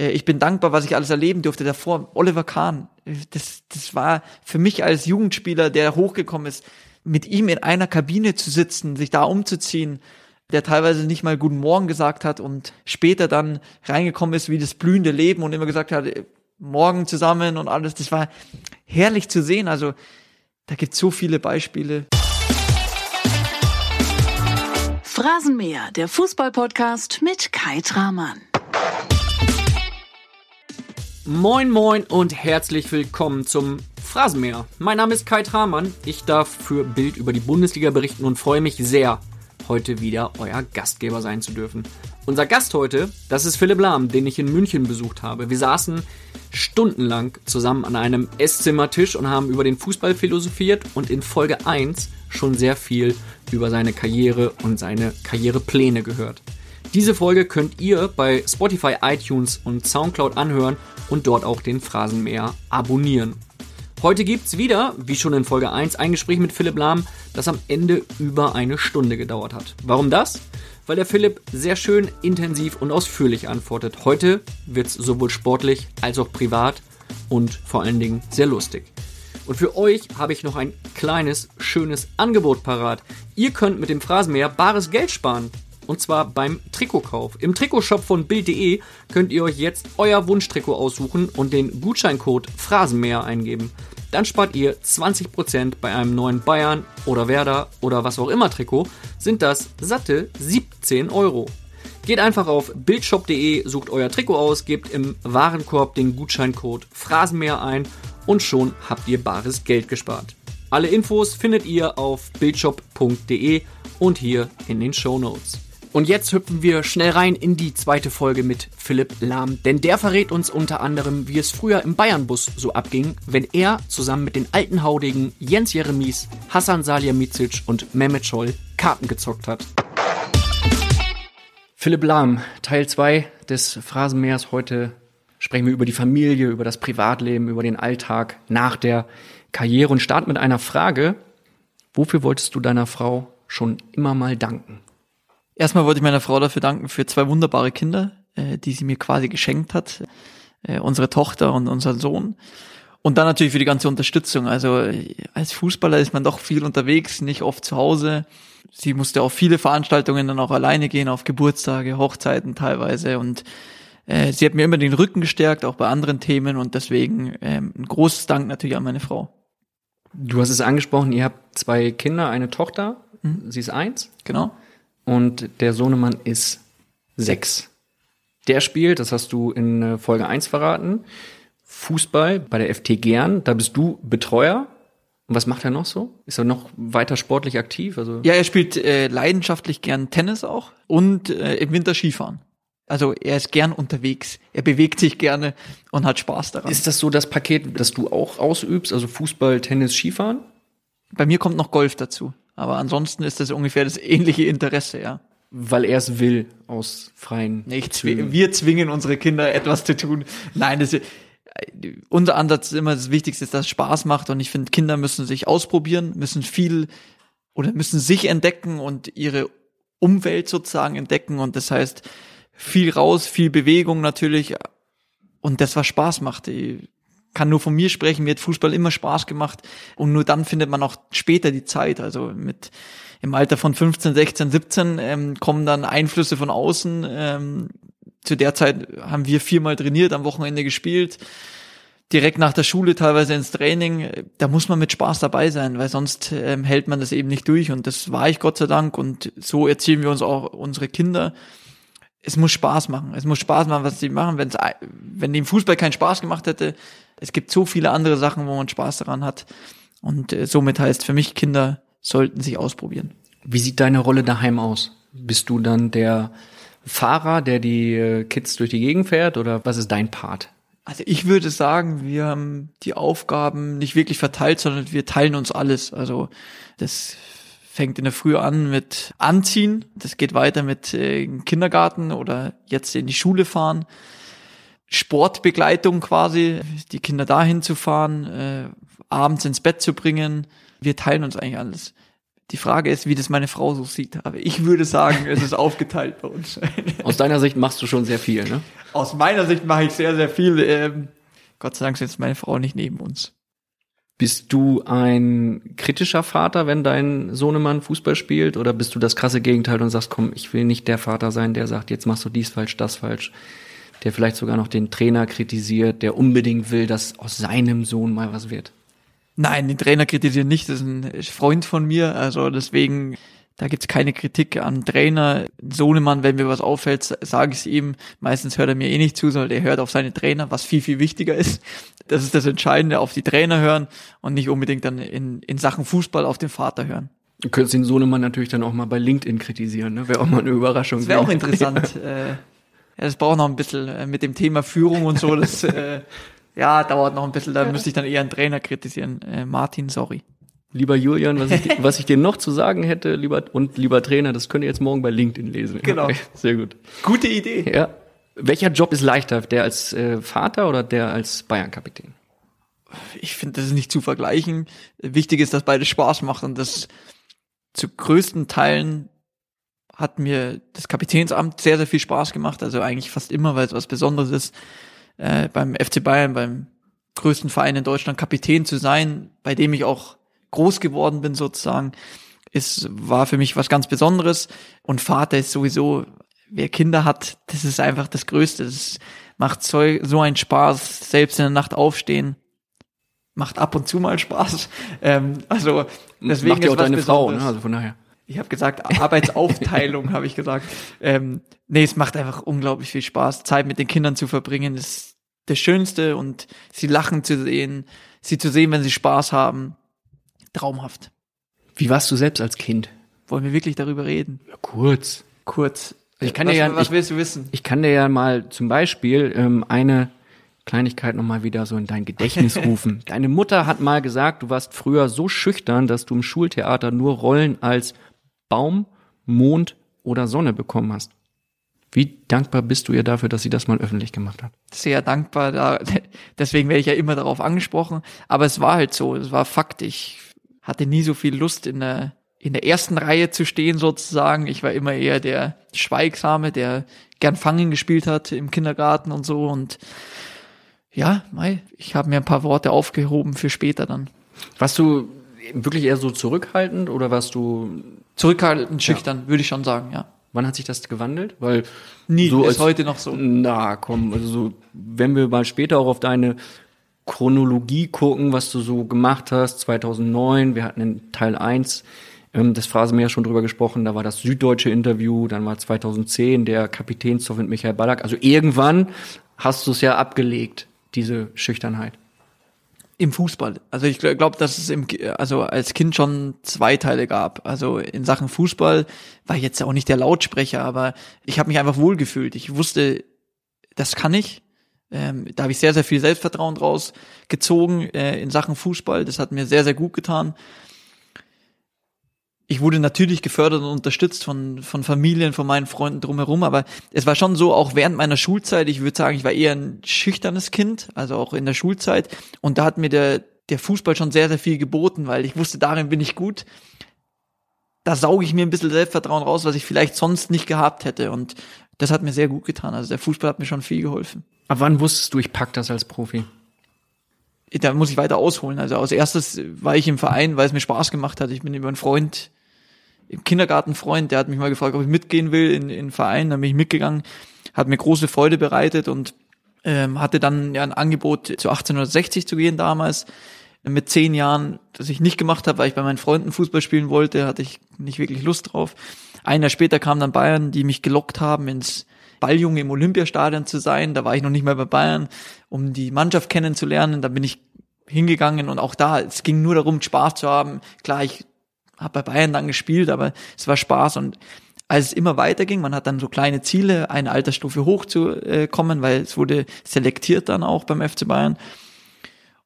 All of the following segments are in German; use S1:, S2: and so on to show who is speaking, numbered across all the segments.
S1: Äh, ich bin dankbar, was ich alles erleben durfte davor. Oliver Kahn, das, das war für mich als Jugendspieler, der hochgekommen ist, mit ihm in einer Kabine zu sitzen, sich da umzuziehen, der teilweise nicht mal guten Morgen gesagt hat und später dann reingekommen ist wie das blühende Leben und immer gesagt hat, morgen zusammen und alles. Das war herrlich zu sehen. Also da gibt es so viele Beispiele.
S2: Phrasenmäher, der Fußballpodcast mit Kai Tramann.
S3: Moin moin und herzlich willkommen zum Phrasenmäher. Mein Name ist Kai Tramann. Ich darf für Bild über die Bundesliga berichten und freue mich sehr, heute wieder euer Gastgeber sein zu dürfen. Unser Gast heute, das ist Philipp Lahm, den ich in München besucht habe. Wir saßen stundenlang zusammen an einem Esszimmertisch und haben über den Fußball philosophiert und in Folge 1 schon sehr viel über seine Karriere und seine Karrierepläne gehört. Diese Folge könnt ihr bei Spotify, iTunes und Soundcloud anhören und dort auch den Phrasenmäher abonnieren. Heute gibt's wieder, wie schon in Folge 1, ein Gespräch mit Philipp Lahm, das am Ende über eine Stunde gedauert hat. Warum das? Weil der Philipp sehr schön, intensiv und ausführlich antwortet. Heute wird's sowohl sportlich als auch privat und vor allen Dingen sehr lustig. Und für euch habe ich noch ein kleines, schönes Angebot parat. Ihr könnt mit dem Phrasenmäher bares Geld sparen. Und zwar beim Trikotkauf. Im Trikotshop von Bild.de könnt ihr euch jetzt euer Wunschtrikot aussuchen und den Gutscheincode Phrasenmäher eingeben. Dann spart ihr 20% bei einem neuen Bayern oder Werder oder was auch immer Trikot, sind das satte 17 Euro. Geht einfach auf bildshop.de, sucht euer Trikot aus, gebt im Warenkorb den Gutscheincode Phrasenmäher ein und schon habt ihr bares Geld gespart. Alle Infos findet ihr auf bildshop.de und hier in den Show Notes. Und jetzt hüpfen wir schnell rein in die zweite Folge mit Philipp Lahm, denn der verrät uns unter anderem, wie es früher im Bayernbus so abging, wenn er zusammen mit den alten Haudegen Jens Jeremies, Hassan Salihamidzic und Mehmet Scholl Karten gezockt hat. Philipp Lahm, Teil 2 des Phrasenmeers. Heute sprechen wir über die Familie, über das Privatleben, über den Alltag nach der Karriere und starten mit einer Frage. Wofür wolltest du deiner Frau schon immer mal danken?
S1: Erstmal wollte ich meiner Frau dafür danken für zwei wunderbare Kinder, äh, die sie mir quasi geschenkt hat. Äh, unsere Tochter und unser Sohn. Und dann natürlich für die ganze Unterstützung. Also äh, als Fußballer ist man doch viel unterwegs, nicht oft zu Hause. Sie musste auf viele Veranstaltungen dann auch alleine gehen, auf Geburtstage, Hochzeiten teilweise. Und äh, sie hat mir immer den Rücken gestärkt, auch bei anderen Themen. Und deswegen ähm, ein großes Dank natürlich an meine Frau.
S3: Du hast es angesprochen, ihr habt zwei Kinder, eine Tochter. Mhm. Sie ist eins.
S1: Genau
S3: und der Sohnemann ist sechs. Der spielt, das hast du in äh, Folge 1 verraten, Fußball bei der FT Gern. Da bist du Betreuer. Und was macht er noch so? Ist er noch weiter sportlich aktiv? Also
S1: ja, er spielt äh, leidenschaftlich gern Tennis auch und äh, im Winter Skifahren. Also er ist gern unterwegs, er bewegt sich gerne und hat Spaß daran.
S3: Ist das so das Paket, das du auch ausübst? Also Fußball, Tennis, Skifahren?
S1: Bei mir kommt noch Golf dazu. Aber ansonsten ist das ungefähr das ähnliche Interesse, ja.
S3: Weil er es will, aus freien.
S1: Nicht, wir zwingen unsere Kinder etwas zu tun. Nein, das, ist, unser Ansatz ist immer das Wichtigste, dass es Spaß macht. Und ich finde, Kinder müssen sich ausprobieren, müssen viel oder müssen sich entdecken und ihre Umwelt sozusagen entdecken. Und das heißt, viel raus, viel Bewegung natürlich. Und das, was Spaß macht. Kann nur von mir sprechen, mir hat Fußball immer Spaß gemacht und nur dann findet man auch später die Zeit. Also mit im Alter von 15, 16, 17 ähm, kommen dann Einflüsse von außen. Ähm, zu der Zeit haben wir viermal trainiert, am Wochenende gespielt, direkt nach der Schule teilweise ins Training. Da muss man mit Spaß dabei sein, weil sonst ähm, hält man das eben nicht durch. Und das war ich Gott sei Dank. Und so erziehen wir uns auch unsere Kinder es muss Spaß machen. Es muss Spaß machen, was sie machen. Wenn's, wenn dem Fußball keinen Spaß gemacht hätte, es gibt so viele andere Sachen, wo man Spaß daran hat. Und äh, somit heißt für mich, Kinder sollten sich ausprobieren.
S3: Wie sieht deine Rolle daheim aus? Bist du dann der Fahrer, der die äh, Kids durch die Gegend fährt oder was ist dein Part?
S1: Also ich würde sagen, wir haben die Aufgaben nicht wirklich verteilt, sondern wir teilen uns alles. Also das fängt in der Früh an mit Anziehen, das geht weiter mit äh, Kindergarten oder jetzt in die Schule fahren. Sportbegleitung quasi, die Kinder dahin zu fahren, äh, abends ins Bett zu bringen. Wir teilen uns eigentlich alles. Die Frage ist, wie das meine Frau so sieht. Aber ich würde sagen, es ist aufgeteilt bei uns.
S3: Aus deiner Sicht machst du schon sehr viel, ne?
S1: Aus meiner Sicht mache ich sehr, sehr viel. Ähm, Gott sei Dank ist jetzt meine Frau nicht neben uns.
S3: Bist du ein kritischer Vater, wenn dein Sohnemann Fußball spielt? Oder bist du das krasse Gegenteil und sagst, komm, ich will nicht der Vater sein, der sagt, jetzt machst du dies falsch, das falsch? Der vielleicht sogar noch den Trainer kritisiert, der unbedingt will, dass aus seinem Sohn mal was wird?
S1: Nein, den Trainer kritisieren nicht, das ist ein Freund von mir, also deswegen, da gibt's keine Kritik an Trainer. Sohnemann, wenn mir was auffällt, sage ich es ihm. Meistens hört er mir eh nicht zu, sondern er hört auf seine Trainer, was viel, viel wichtiger ist. Das ist das Entscheidende, auf die Trainer hören und nicht unbedingt dann in, in Sachen Fußball auf den Vater hören.
S3: Du könntest den Sohnemann natürlich dann auch mal bei LinkedIn kritisieren, ne? Wäre auch mal eine Überraschung.
S1: Das wäre auch interessant. äh, das braucht noch ein bisschen äh, mit dem Thema Führung und so, das äh, ja, dauert noch ein bisschen, da müsste ich dann eher einen Trainer kritisieren. Äh, Martin, sorry.
S3: Lieber Julian, was ich, was ich dir noch zu sagen hätte, lieber und lieber Trainer, das könnt ihr jetzt morgen bei LinkedIn lesen.
S1: Genau.
S3: Okay, sehr gut.
S1: Gute Idee.
S3: Ja. Welcher Job ist leichter, der als äh, Vater oder der als Bayern-Kapitän?
S1: Ich finde, das ist nicht zu vergleichen. Wichtig ist, dass beide Spaß macht und das zu größten Teilen hat mir das Kapitänsamt sehr, sehr viel Spaß gemacht. Also eigentlich fast immer, weil es was Besonderes ist äh, beim FC Bayern, beim größten Verein in Deutschland Kapitän zu sein, bei dem ich auch groß geworden bin sozusagen, ist, war für mich was ganz Besonderes. Und Vater ist sowieso, wer Kinder hat, das ist einfach das Größte. Das macht so, so einen Spaß, selbst in der Nacht aufstehen. Macht ab und zu mal Spaß. Ähm, also deswegen
S3: Macht ja auch deine Frau, ne? Also von daher.
S1: Ich habe gesagt, Arbeitsaufteilung habe ich gesagt. Ähm, nee, es macht einfach unglaublich viel Spaß, Zeit mit den Kindern zu verbringen. Das ist das Schönste und sie lachen zu sehen, sie zu sehen, wenn sie Spaß haben. Traumhaft.
S3: Wie warst du selbst als Kind?
S1: Wollen wir wirklich darüber reden?
S3: Ja, kurz.
S1: Kurz.
S3: Ich kann
S1: was,
S3: dir ja-
S1: was
S3: ich-
S1: willst du wissen?
S3: Ich kann dir ja mal zum Beispiel ähm, eine Kleinigkeit nochmal wieder so in dein Gedächtnis rufen. Deine Mutter hat mal gesagt, du warst früher so schüchtern, dass du im Schultheater nur Rollen als Baum, Mond oder Sonne bekommen hast. Wie dankbar bist du ihr dafür, dass sie das mal öffentlich gemacht hat?
S1: Sehr dankbar. Da, deswegen werde ich ja immer darauf angesprochen. Aber es war halt so, es war Fakt. Ich hatte nie so viel Lust in der in der ersten Reihe zu stehen sozusagen. Ich war immer eher der Schweigsame, der gern Fangen gespielt hat im Kindergarten und so. Und ja, mei, ich habe mir ein paar Worte aufgehoben für später dann.
S3: Warst du wirklich eher so zurückhaltend oder warst du,
S1: Zurückhaltend, schüchtern, würde ich schon sagen, ja.
S3: wann hat sich das gewandelt? Weil
S1: Nie,
S3: so
S1: ist
S3: als-
S1: heute noch so.
S3: Na, komm, also so, wenn wir mal später auch auf deine Chronologie gucken, was du so gemacht hast, 2009, wir hatten in Teil 1 ähm, das Phrasenmeer schon drüber gesprochen, da war das süddeutsche Interview, dann war 2010 der Kapitänszoff mit Michael Ballack. Also irgendwann hast du es ja abgelegt, diese Schüchternheit.
S1: Im Fußball. Also ich glaube, dass es im, also als Kind schon zwei Teile gab. Also in Sachen Fußball war ich jetzt auch nicht der Lautsprecher, aber ich habe mich einfach wohlgefühlt. Ich wusste, das kann ich. Ähm, da habe ich sehr, sehr viel Selbstvertrauen draus gezogen äh, in Sachen Fußball. Das hat mir sehr, sehr gut getan. Ich wurde natürlich gefördert und unterstützt von, von Familien, von meinen Freunden drumherum, aber es war schon so, auch während meiner Schulzeit, ich würde sagen, ich war eher ein schüchternes Kind, also auch in der Schulzeit. Und da hat mir der, der Fußball schon sehr, sehr viel geboten, weil ich wusste, darin bin ich gut. Da sauge ich mir ein bisschen Selbstvertrauen raus, was ich vielleicht sonst nicht gehabt hätte. Und das hat mir sehr gut getan. Also der Fußball hat mir schon viel geholfen.
S3: Ab wann wusstest du, ich pack das als Profi?
S1: da muss ich weiter ausholen. Also als erstes war ich im Verein, weil es mir Spaß gemacht hat. Ich bin über einen Freund, Kindergartenfreund, der hat mich mal gefragt, ob ich mitgehen will in, in Verein. Dann bin ich mitgegangen, hat mir große Freude bereitet und ähm, hatte dann ja ein Angebot zu 1860 zu gehen damals. Mit zehn Jahren, das ich nicht gemacht habe, weil ich bei meinen Freunden Fußball spielen wollte, hatte ich nicht wirklich Lust drauf. Ein Jahr später kam dann Bayern, die mich gelockt haben, ins Balljunge im Olympiastadion zu sein. Da war ich noch nicht mal bei Bayern, um die Mannschaft kennenzulernen. Da bin ich hingegangen und auch da, es ging nur darum, Spaß zu haben. Klar, ich habe bei Bayern dann gespielt, aber es war Spaß und als es immer weiterging, man hat dann so kleine Ziele, eine Altersstufe hochzukommen, weil es wurde selektiert dann auch beim FC Bayern.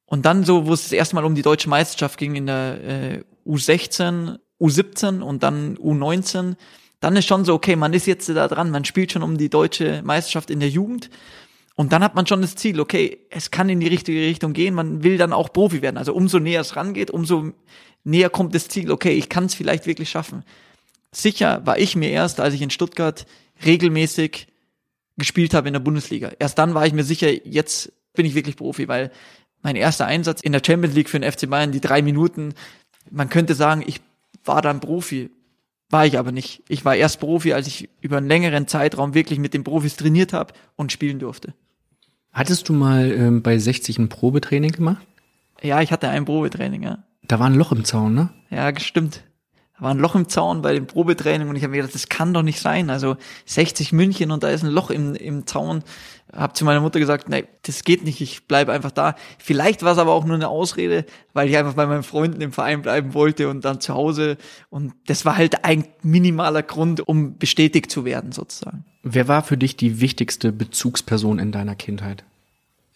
S1: Und dann so, wo es das erste Mal um die deutsche Meisterschaft ging in der äh, U16, U17 und dann U19, dann ist schon so, okay, man ist jetzt da dran, man spielt schon um die deutsche Meisterschaft in der Jugend. Und dann hat man schon das Ziel, okay, es kann in die richtige Richtung gehen, man will dann auch Profi werden. Also umso näher es rangeht, umso näher kommt das Ziel, okay, ich kann es vielleicht wirklich schaffen. Sicher war ich mir erst, als ich in Stuttgart regelmäßig gespielt habe in der Bundesliga. Erst dann war ich mir sicher, jetzt bin ich wirklich Profi, weil mein erster Einsatz in der Champions League für den FC Bayern, die drei Minuten, man könnte sagen, ich war dann Profi. War ich aber nicht. Ich war erst Profi, als ich über einen längeren Zeitraum wirklich mit den Profis trainiert habe und spielen durfte.
S3: Hattest du mal ähm, bei 60 ein Probetraining gemacht?
S1: Ja, ich hatte ein Probetraining, ja.
S3: Da war ein Loch im Zaun, ne?
S1: Ja, stimmt. Da war ein Loch im Zaun bei dem Probetraining und ich habe mir gedacht, das kann doch nicht sein. Also 60 München und da ist ein Loch im, im Zaun. Hab zu meiner Mutter gesagt, nee, das geht nicht, ich bleibe einfach da. Vielleicht war es aber auch nur eine Ausrede, weil ich einfach bei meinen Freunden im Verein bleiben wollte und dann zu Hause. Und das war halt ein minimaler Grund, um bestätigt zu werden, sozusagen.
S3: Wer war für dich die wichtigste Bezugsperson in deiner Kindheit?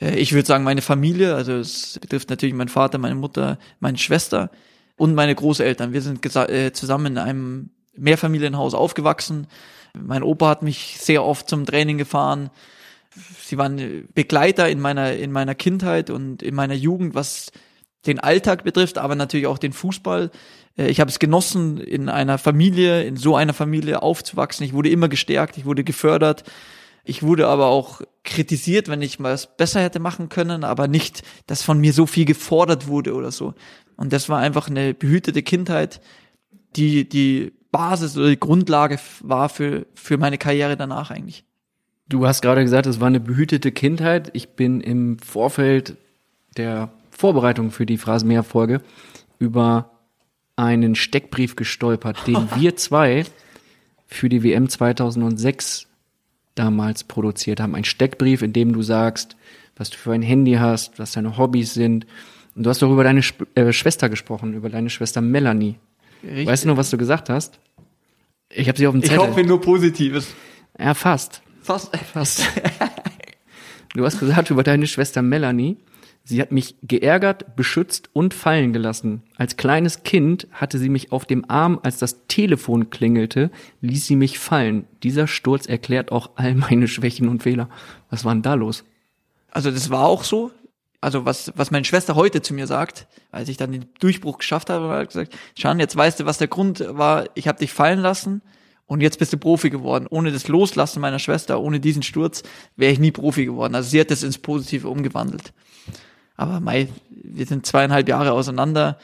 S1: Äh, ich würde sagen, meine Familie, also es betrifft natürlich meinen Vater, meine Mutter, meine Schwester und meine Großeltern. Wir sind äh, zusammen in einem Mehrfamilienhaus aufgewachsen. Mein Opa hat mich sehr oft zum Training gefahren. Sie waren Begleiter in meiner, in meiner Kindheit und in meiner Jugend, was den Alltag betrifft, aber natürlich auch den Fußball. Äh, ich habe es genossen, in einer Familie, in so einer Familie aufzuwachsen. Ich wurde immer gestärkt, ich wurde gefördert. Ich wurde aber auch kritisiert, wenn ich mal was besser hätte machen können, aber nicht, dass von mir so viel gefordert wurde oder so. Und das war einfach eine behütete Kindheit, die die Basis oder die Grundlage war für, für meine Karriere danach eigentlich.
S3: Du hast gerade gesagt, es war eine behütete Kindheit. Ich bin im Vorfeld der Vorbereitung für die Phrasenmäher-Folge über einen Steckbrief gestolpert, den wir zwei für die WM 2006 damals produziert haben. Ein Steckbrief, in dem du sagst, was du für ein Handy hast, was deine Hobbys sind und du hast doch über deine Sp äh, Schwester gesprochen, über deine Schwester Melanie. Richtig. Weißt du noch, was du gesagt hast? Ich habe sie auf dem Zettel.
S1: Ich hoffe nur Positives.
S3: Ja, fast.
S1: Fast. Fast.
S3: du hast gesagt über deine Schwester Melanie. Sie hat mich geärgert, beschützt und fallen gelassen. Als kleines Kind hatte sie mich auf dem Arm, als das Telefon klingelte, ließ sie mich fallen. Dieser Sturz erklärt auch all meine Schwächen und Fehler. Was war denn da los?
S1: Also das war auch so also was, was meine Schwester heute zu mir sagt, als ich dann den Durchbruch geschafft habe, hat gesagt, Schan, jetzt weißt du, was der Grund war, ich habe dich fallen lassen und jetzt bist du Profi geworden. Ohne das Loslassen meiner Schwester, ohne diesen Sturz, wäre ich nie Profi geworden. Also sie hat das ins Positive umgewandelt. Aber Mai, wir sind zweieinhalb Jahre auseinander.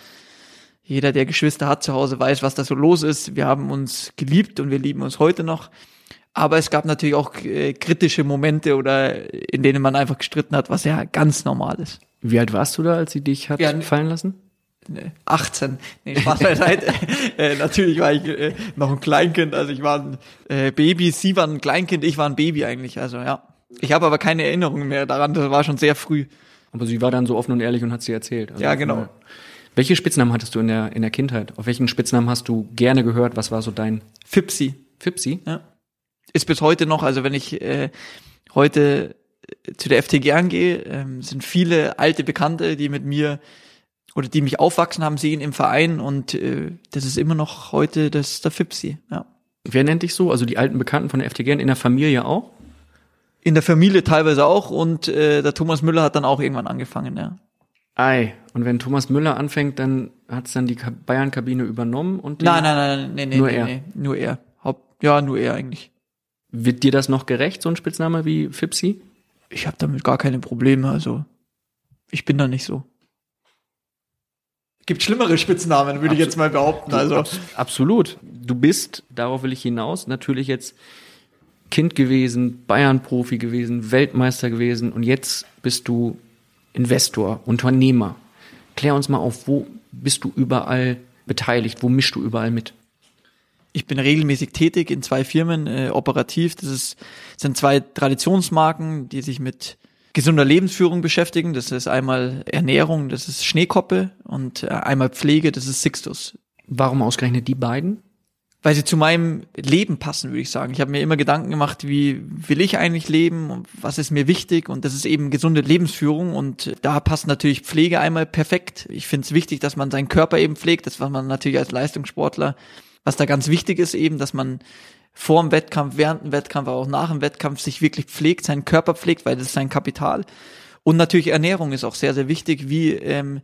S1: Jeder, der Geschwister hat zu Hause, weiß, was da so los ist. Wir haben uns geliebt und wir lieben uns heute noch. Aber es gab natürlich auch äh, kritische Momente oder in denen man einfach gestritten hat, was ja ganz normal ist.
S3: Wie alt warst du da, als sie dich hat ja, fallen lassen?
S1: 18. Nee, Spaß beiseite. äh, natürlich war ich äh, noch ein Kleinkind, also ich war ein äh, Baby, sie war ein Kleinkind, ich war ein Baby eigentlich, also ja. Ich habe aber keine Erinnerungen mehr daran, das war schon sehr früh.
S3: Aber sie war dann so offen und ehrlich und hat sie erzählt. Also
S1: ja, genau.
S3: Welche Spitznamen hattest du in der, in der Kindheit? Auf welchen Spitznamen hast du gerne gehört? Was war so dein?
S1: Fipsi.
S3: Fipsi?
S1: Ja ist bis heute noch, also wenn ich äh, heute äh, zu der FT gern gehe, ähm, sind viele alte Bekannte, die mit mir oder die mich aufwachsen haben sehen im Verein und äh, das ist immer noch heute das der Fipsi, ja.
S3: Wer nennt dich so? Also die alten Bekannten von der FT gern in der Familie auch?
S1: In der Familie teilweise auch und äh, der Thomas Müller hat dann auch irgendwann angefangen, ja.
S3: Ei, und wenn Thomas Müller anfängt, dann hat's dann die Bayern-Kabine übernommen und
S1: nein, nein, nein, nein, nee,
S3: nur
S1: nee,
S3: er.
S1: Nee, nur er. Haupt, ja, nur er eigentlich.
S3: Wird dir das noch gerecht, so ein Spitzname wie Fipsi?
S1: Ich habe damit gar keine Probleme, also ich bin da nicht so. Gibt schlimmere Spitznamen, würde ich jetzt mal behaupten. Also
S3: absolut. Du bist, darauf will ich hinaus, natürlich jetzt Kind gewesen, Bayern-Profi gewesen, Weltmeister gewesen und jetzt bist du Investor, Unternehmer. Klär uns mal auf, wo bist du überall beteiligt, wo mischst du überall mit?
S1: ich bin regelmäßig tätig in zwei Firmen äh, operativ. Das ist, sind zwei Traditionsmarken, die sich mit gesunder Lebensführung beschäftigen. Das ist einmal Ernährung, das ist Schneekoppe und äh, einmal Pflege, das ist Sixtus.
S3: Warum ausgerechnet die beiden?
S1: Weil sie zu meinem Leben passen, würde ich sagen. Ich habe mir immer Gedanken gemacht, wie will ich eigentlich leben und was ist mir wichtig und das ist eben gesunde Lebensführung und da passt natürlich Pflege einmal perfekt. Ich finde es wichtig, dass man seinen Körper eben pflegt, das was man natürlich als Leistungssportler was da ganz wichtig ist eben, dass man vor dem Wettkampf, während dem Wettkampf, aber auch nach dem Wettkampf sich wirklich pflegt, seinen Körper pflegt, weil das ist sein Kapital. Und natürlich Ernährung ist auch sehr, sehr wichtig. Wie ähm,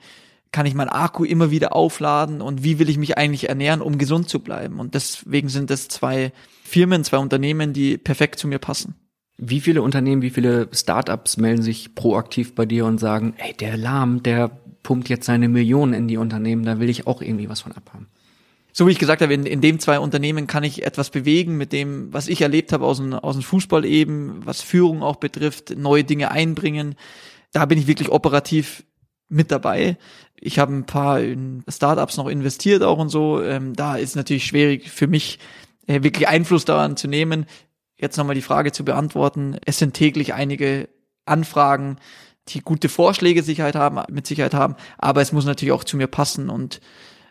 S1: kann ich mein Akku immer wieder aufladen und wie will ich mich eigentlich ernähren, um gesund zu bleiben? Und deswegen sind das zwei Firmen, zwei Unternehmen, die perfekt zu mir passen.
S3: Wie viele Unternehmen, wie viele Startups melden sich proaktiv bei dir und sagen, ey, der Lahm, der pumpt jetzt seine Millionen in die Unternehmen, da will ich auch irgendwie was von abhaben?
S1: so wie ich gesagt habe, in, in dem zwei Unternehmen kann ich etwas bewegen mit dem, was ich erlebt habe aus dem, aus dem Fußball eben, was Führung auch betrifft, neue Dinge einbringen. Da bin ich wirklich operativ mit dabei. Ich habe ein paar in Startups noch investiert auch und so. Ähm, da ist natürlich schwierig für mich, äh, wirklich Einfluss daran zu nehmen. Jetzt nochmal die Frage zu beantworten. Es sind täglich einige Anfragen, die gute Vorschläge Sicherheit haben, mit Sicherheit haben, aber es muss natürlich auch zu mir passen und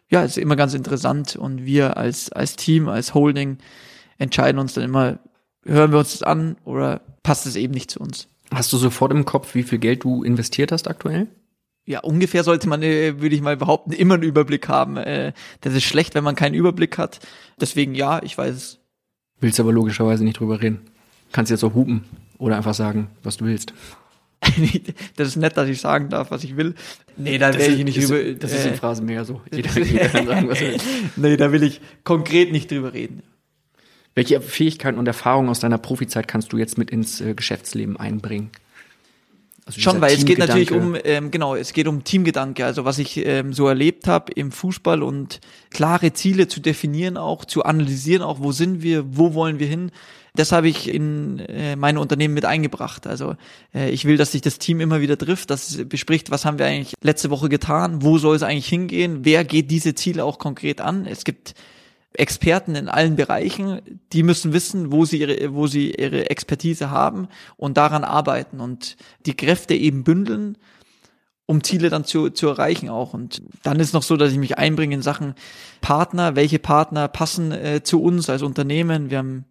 S1: ja, ist immer ganz interessant und wir als, als Team, als Holding entscheiden uns dann immer, hören wir uns das an oder passt es eben nicht zu uns.
S3: Hast du sofort im Kopf, wie viel Geld du investiert hast aktuell?
S1: Ja, ungefähr sollte man, äh, würde ich mal behaupten, immer einen Überblick haben. Äh, das ist schlecht, wenn man keinen Überblick hat. Deswegen ja, ich weiß es.
S3: Willst aber logischerweise nicht drüber reden. Kannst jetzt auch hupen oder einfach sagen, was du willst.
S1: das ist nett, dass ich sagen darf, was ich will. Nee, da werde ich nicht
S3: ist,
S1: über.
S3: Das ist in Phrasen mehr so. Jeder, jeder kann sagen, was er will.
S1: Nee, da will ich konkret nicht drüber reden.
S3: Welche Fähigkeiten und Erfahrungen aus deiner Profizeit kannst du jetzt mit ins äh, Geschäftsleben einbringen?
S1: Also Schon, weil es geht natürlich um, ähm, genau, es geht um Teamgedanke, also was ich ähm, so erlebt habe im Fußball und klare Ziele zu definieren auch, zu analysieren auch, wo sind wir, wo wollen wir hin das habe ich in äh, meine Unternehmen mit eingebracht. Also äh, ich will, dass sich das Team immer wieder trifft, dass es bespricht, was haben wir eigentlich letzte Woche getan, wo soll es eigentlich hingehen, wer geht diese Ziele auch konkret an. Es gibt Experten in allen Bereichen, die müssen wissen, wo sie ihre, wo sie ihre Expertise haben und daran arbeiten und die Kräfte eben bündeln, um Ziele dann zu, zu erreichen auch. Und dann ist noch so, dass ich mich einbringe in Sachen Partner, welche Partner passen äh, zu uns als Unternehmen. Wir haben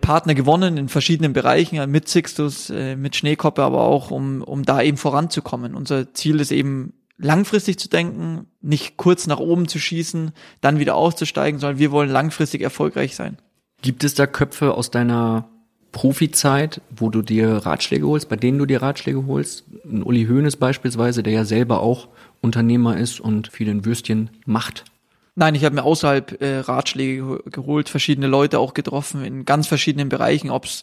S1: Partner gewonnen in verschiedenen Bereichen, mit Sixtus, äh, mit Schneekoppe, aber auch um, um da eben voranzukommen. Unser Ziel ist eben langfristig zu denken, nicht kurz nach oben zu schießen, dann wieder auszusteigen, sondern wir wollen langfristig erfolgreich sein.
S3: Gibt es da Köpfe aus deiner Profizeit, wo du dir Ratschläge holst, bei denen du dir Ratschläge holst? Ein Uli Hoeneß beispielsweise, der ja selber auch Unternehmer ist und vielen Würstchen macht.
S1: Nein, ich habe mir außerhalb äh, Ratschläge geholt, verschiedene Leute auch getroffen in ganz verschiedenen Bereichen, ob es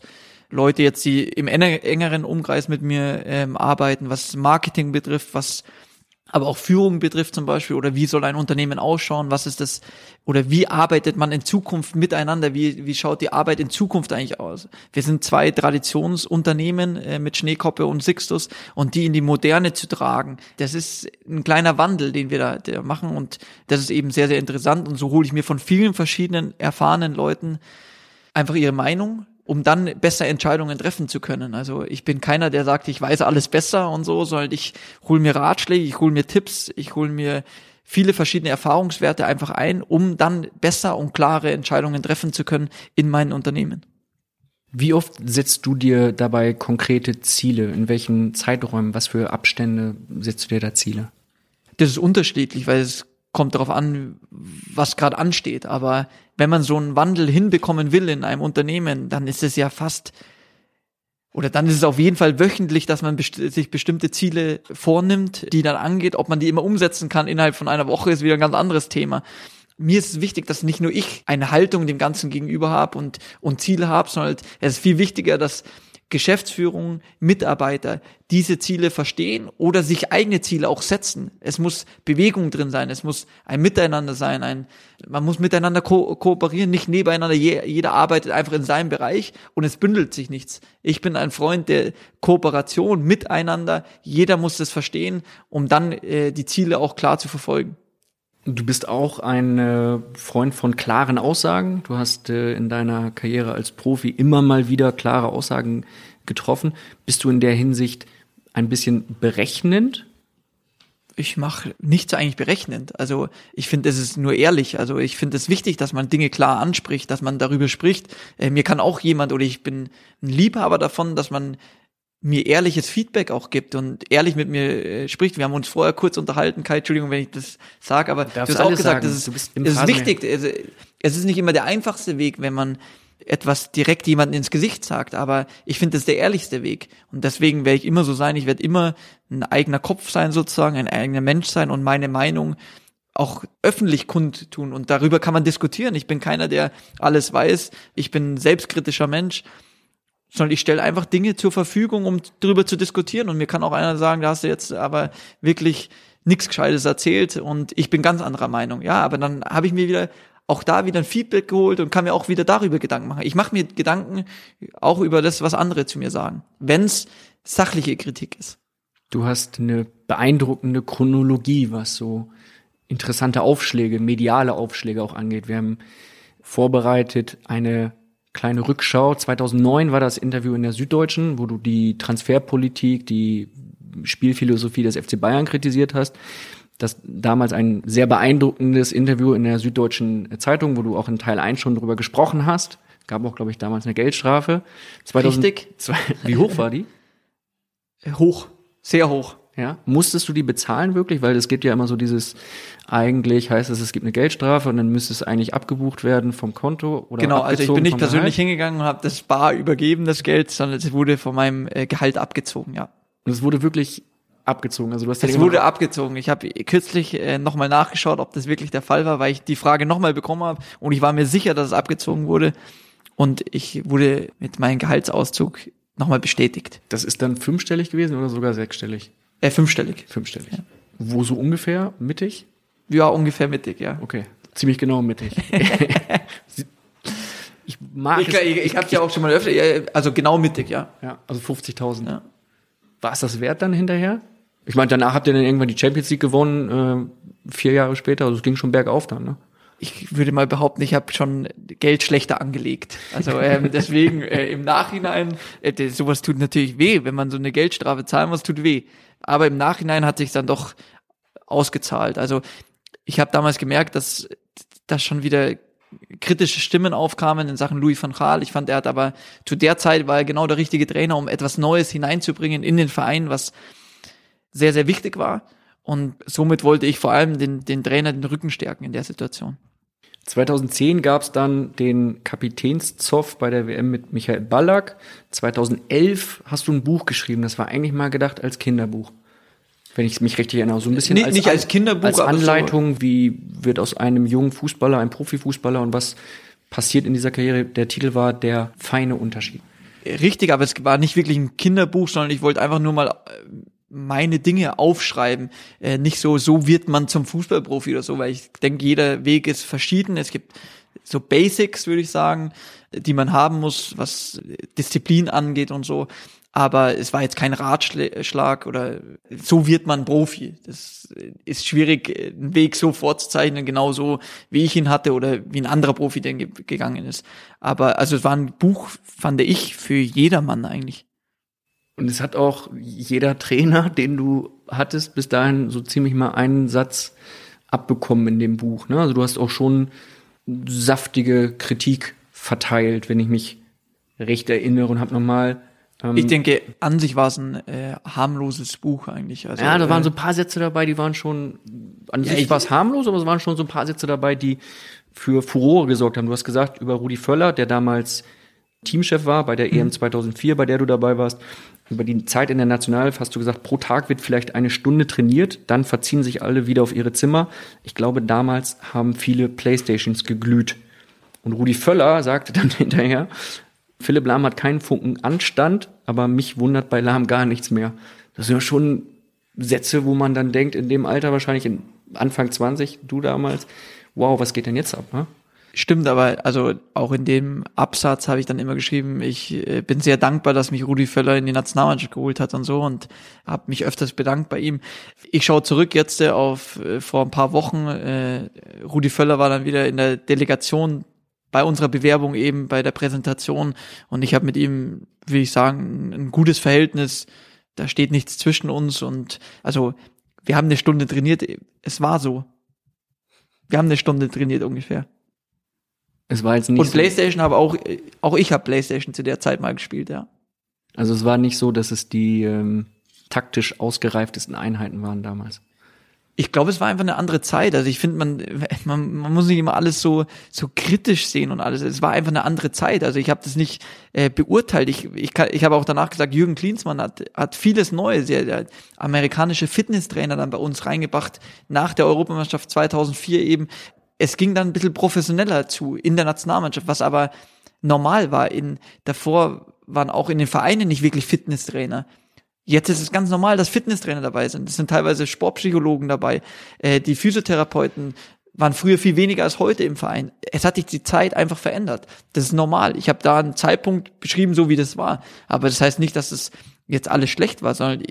S1: Leute jetzt, die im engeren Umkreis mit mir ähm, arbeiten, was Marketing betrifft, was aber auch Führung betrifft zum Beispiel oder wie soll ein Unternehmen ausschauen, was ist das oder wie arbeitet man in Zukunft miteinander, wie, wie schaut die Arbeit in Zukunft eigentlich aus. Wir sind zwei Traditionsunternehmen äh, mit Schneekoppe und Sixtus und die in die Moderne zu tragen, das ist ein kleiner Wandel, den wir da, da machen und das ist eben sehr, sehr interessant. Und so hole ich mir von vielen verschiedenen erfahrenen Leuten einfach ihre Meinung um dann besser Entscheidungen treffen zu können. Also ich bin keiner, der sagt, ich weiß alles besser und so, sondern ich hole mir Ratschläge, ich hole mir Tipps, ich hole mir viele verschiedene Erfahrungswerte einfach ein, um dann besser und klare Entscheidungen treffen zu können in meinen Unternehmen.
S3: Wie oft setzt du dir dabei konkrete Ziele? In welchen Zeiträumen? Was für Abstände setzt du dir da Ziele?
S1: Das ist unterschiedlich, weil es kommt darauf an, was gerade ansteht. Aber wenn man so einen Wandel hinbekommen will in einem Unternehmen, dann ist es ja fast oder dann ist es auf jeden Fall wöchentlich, dass man best sich bestimmte Ziele vornimmt, die dann angeht. Ob man die immer umsetzen kann innerhalb von einer Woche, ist wieder ein ganz anderes Thema. Mir ist es wichtig, dass nicht nur ich eine Haltung dem Ganzen gegenüber habe und, und Ziele habe, sondern es ist viel wichtiger, dass Geschäftsführung, Mitarbeiter diese Ziele verstehen oder sich eigene Ziele auch setzen. Es muss Bewegung drin sein, es muss ein Miteinander sein, ein, man muss miteinander ko kooperieren, nicht nebeneinander, Je, jeder arbeitet einfach in seinem Bereich und es bündelt sich nichts. Ich bin ein Freund der Kooperation miteinander, jeder muss das verstehen, um dann äh, die Ziele auch klar zu verfolgen.
S3: Du bist auch ein äh, Freund von klaren Aussagen. Du hast äh, in deiner Karriere als Profi immer mal wieder klare Aussagen getroffen. Bist du in der Hinsicht ein bisschen berechnend?
S1: Ich mache nichts eigentlich berechnend. Also ich finde, es ist nur ehrlich. Also ich finde es wichtig, dass man Dinge klar anspricht, dass man darüber spricht. Äh, mir kann auch jemand oder ich bin ein Liebhaber davon, dass man mir ehrliches Feedback auch gibt und ehrlich mit mir äh, spricht. Wir haben uns vorher kurz unterhalten, Kai, Entschuldigung, wenn ich das sage, aber du hast auch gesagt,
S3: Du
S1: ist, es ist wichtig. Es, es ist nicht immer der einfachste Weg, wenn man etwas direkt jemandem ins Gesicht sagt, aber ich finde, das ist der ehrlichste Weg. Und deswegen werde ich immer so sein, ich werde immer ein eigener Kopf sein sozusagen, ein eigener Mensch sein und meine Meinung auch öffentlich kundtun und darüber kann man diskutieren. Ich bin keiner, der alles weiß. Ich bin ein selbstkritischer Mensch, sondern ich stelle einfach Dinge zur Verfügung, um darüber zu diskutieren. Und mir kann auch einer sagen, da hast du jetzt aber wirklich nichts Gescheites erzählt und ich bin ganz anderer Meinung. Ja, aber dann habe ich mir wieder auch da wieder ein Feedback geholt und kann mir auch wieder darüber Gedanken machen. Ich mache mir Gedanken auch über das, was andere zu mir sagen, wenn es sachliche Kritik ist.
S3: Du hast eine beeindruckende Chronologie, was so interessante Aufschläge, mediale Aufschläge auch angeht. Wir haben vorbereitet eine kleine Rückschau. 2009 war das Interview in der Süddeutschen, wo du die Transferpolitik, die Spielphilosophie des FC Bayern kritisiert hast. Das damals ein sehr beeindruckendes Interview in der Süddeutschen Zeitung, wo du auch in Teil 1 schon drüber gesprochen hast. Gab auch, glaube ich, damals eine Geldstrafe. 2000
S1: Richtig.
S3: Wie hoch war die?
S1: Hoch, sehr hoch.
S3: Ja, musstest du die bezahlen wirklich? Weil es gibt ja immer so dieses, eigentlich heißt es, es gibt eine Geldstrafe und dann müsste es eigentlich abgebucht werden vom Konto oder
S1: Genau, also ich bin nicht persönlich
S3: Gehalt.
S1: hingegangen und habe das bar übergeben, das Geld, sondern es wurde von meinem äh, Gehalt abgezogen, ja.
S3: Und es wurde wirklich abgezogen. Also du hast
S1: Es
S3: ja
S1: wurde abgezogen. Ich habe kürzlich äh, nochmal nachgeschaut, ob das wirklich der Fall war, weil ich die Frage nochmal bekommen habe und ich war mir sicher, dass es abgezogen wurde. Und ich wurde mit meinem Gehaltsauszug nochmal bestätigt.
S3: das ist dann fünfstellig gewesen oder sogar sechsstellig?
S1: Äh, fünfstellig.
S3: Fünfstellig. Wo so ungefähr? Mittig?
S1: Ja, ungefähr mittig, ja.
S3: Okay. Ziemlich genau mittig. ich mag
S1: Ich,
S3: es.
S1: ich, ich habe ja auch schon mal öfter, ja, also genau mittig, ja.
S3: Ja, also 50.000.
S1: Ja.
S3: War es das wert dann hinterher? Ich meine, danach habt ihr dann irgendwann die Champions League gewonnen, äh, vier Jahre später, also es ging schon bergauf dann, ne?
S1: Ich würde mal behaupten, ich habe schon Geld schlechter angelegt. Also ähm, deswegen äh, im Nachhinein, äh, das- sowas tut natürlich weh, wenn man so eine Geldstrafe zahlen muss, tut weh. Aber im Nachhinein hat sich dann doch ausgezahlt. Also ich habe damals gemerkt, dass dass schon wieder kritische Stimmen aufkamen in Sachen Louis van Gaal. Ich fand, er hat aber zu der Zeit war er genau der richtige Trainer, um etwas Neues hineinzubringen in den Verein, was sehr, sehr wichtig war. Und somit wollte ich vor allem den, den Trainer den Rücken stärken in der Situation.
S3: 2010 gab es dann den Kapitänszoff bei der WM mit Michael Ballack. 2011 hast du ein Buch geschrieben, das war eigentlich mal gedacht als Kinderbuch. Wenn ich mich richtig erinnere, so ein bisschen
S1: Nicht- nicht als Kinderbuch,
S3: als
S1: aber so-
S3: Anleitung, wie wird aus einem jungen Fußballer ein Profifußballer und was passiert in dieser Karriere. Der Titel war Der feine Unterschied.
S1: Richtig, aber es war nicht wirklich ein Kinderbuch, sondern ich wollte einfach nur mal äh, meine Dinge aufschreiben. Äh, nicht so, so wird man zum Fußballprofi oder so, weil ich denke, jeder Weg ist verschieden. Es gibt so Basics, würde ich sagen, die man haben muss, was Disziplin angeht und so. Aber es war jetzt kein Ratschlag oder so wird man Profi. Das ist schwierig, einen Weg so vorzuzeichnen, genauso wie ich ihn hatte oder wie ein anderer Profi, ge gegangen ist. Aber also es war ein Buch, fand ich, für jedermann eigentlich.
S3: Und es hat auch jeder Trainer, den du hattest, bis dahin so ziemlich mal einen Satz abbekommen in dem Buch. Ne? Also du hast auch schon saftige Kritik verteilt, wenn ich mich recht erinnere und habe nochmal. Ähm,
S1: Ich denke, an sich war es ein äh, harmloses Buch eigentlich. Also,
S3: ja, da waren
S1: äh,
S3: so ein paar Sätze dabei, die waren schon, an
S1: Ja,
S3: sich
S1: ich-
S3: war es harmlos, aber es waren schon so ein paar Sätze dabei, die für Furore gesorgt haben. Du hast gesagt über Rudi Völler, der damals Teamchef war bei der EM 2004, bei der du dabei warst. Über die Zeit in der Nationalelf hast du gesagt, pro Tag wird vielleicht eine Stunde trainiert, dann verziehen sich alle wieder auf ihre Zimmer. Ich glaube, damals haben viele Playstations geglüht. Und Rudi Völler sagte dann hinterher, Philipp Lahm hat keinen Funken Anstand, aber mich wundert bei Lahm gar nichts mehr. Das sind ja schon Sätze, wo man dann denkt, in dem Alter wahrscheinlich in Anfang 20, du damals, wow, was geht denn jetzt ab? Ne?
S1: Stimmt, aber also auch in dem Absatz habe ich dann immer geschrieben, ich äh, bin sehr dankbar, dass mich Rudi Völler in die Nationalmannschaft geholt hat und so und habe mich öfters bedankt bei ihm. Ich schaue zurück jetzt äh, auf äh, vor ein paar Wochen. Rudi Völler war dann wieder in der Delegation bei unserer Bewerbung eben bei der Präsentation und ich habe mit ihm, will ich sagen, ein gutes Verhältnis. Da steht nichts zwischen uns und also wir haben eine Stunde trainiert. Es war so. Wir haben eine Stunde trainiert ungefähr.
S3: Es war jetzt nicht
S1: Und
S3: so,
S1: PlayStation habe auch, auch ich habe PlayStation zu der Zeit mal gespielt, ja.
S3: Also es war nicht so, dass es die ähm, taktisch ausgereiftesten Einheiten waren damals.
S1: Ich glaube, es war einfach eine andere Zeit. Also ich finde, man, man, man muss nicht immer alles so, so kritisch sehen und alles. Es war einfach eine andere Zeit. Also ich habe das nicht äh, beurteilt. Ich, ich, kann, ich habe auch danach gesagt, Jürgen Klinsmann hat, hat vieles Neues. Der, der amerikanische Fitnesstrainer dann bei uns reingebracht, nach der Europameisterschaft 2004 eben. Es ging dann ein bisschen professioneller zu in der Nationalmannschaft, was aber normal war. In, davor waren auch in den Vereinen nicht wirklich Fitnesstrainer. Jetzt ist es ganz normal, dass Fitnesstrainer dabei sind. Es sind teilweise Sportpsychologen dabei. Äh, die Physiotherapeuten waren früher viel weniger als heute im Verein. Es hat sich die Zeit einfach verändert. Das ist normal. Ich habe da einen Zeitpunkt beschrieben, so wie das war. Aber das heißt nicht, dass es jetzt alles schlecht war, sondern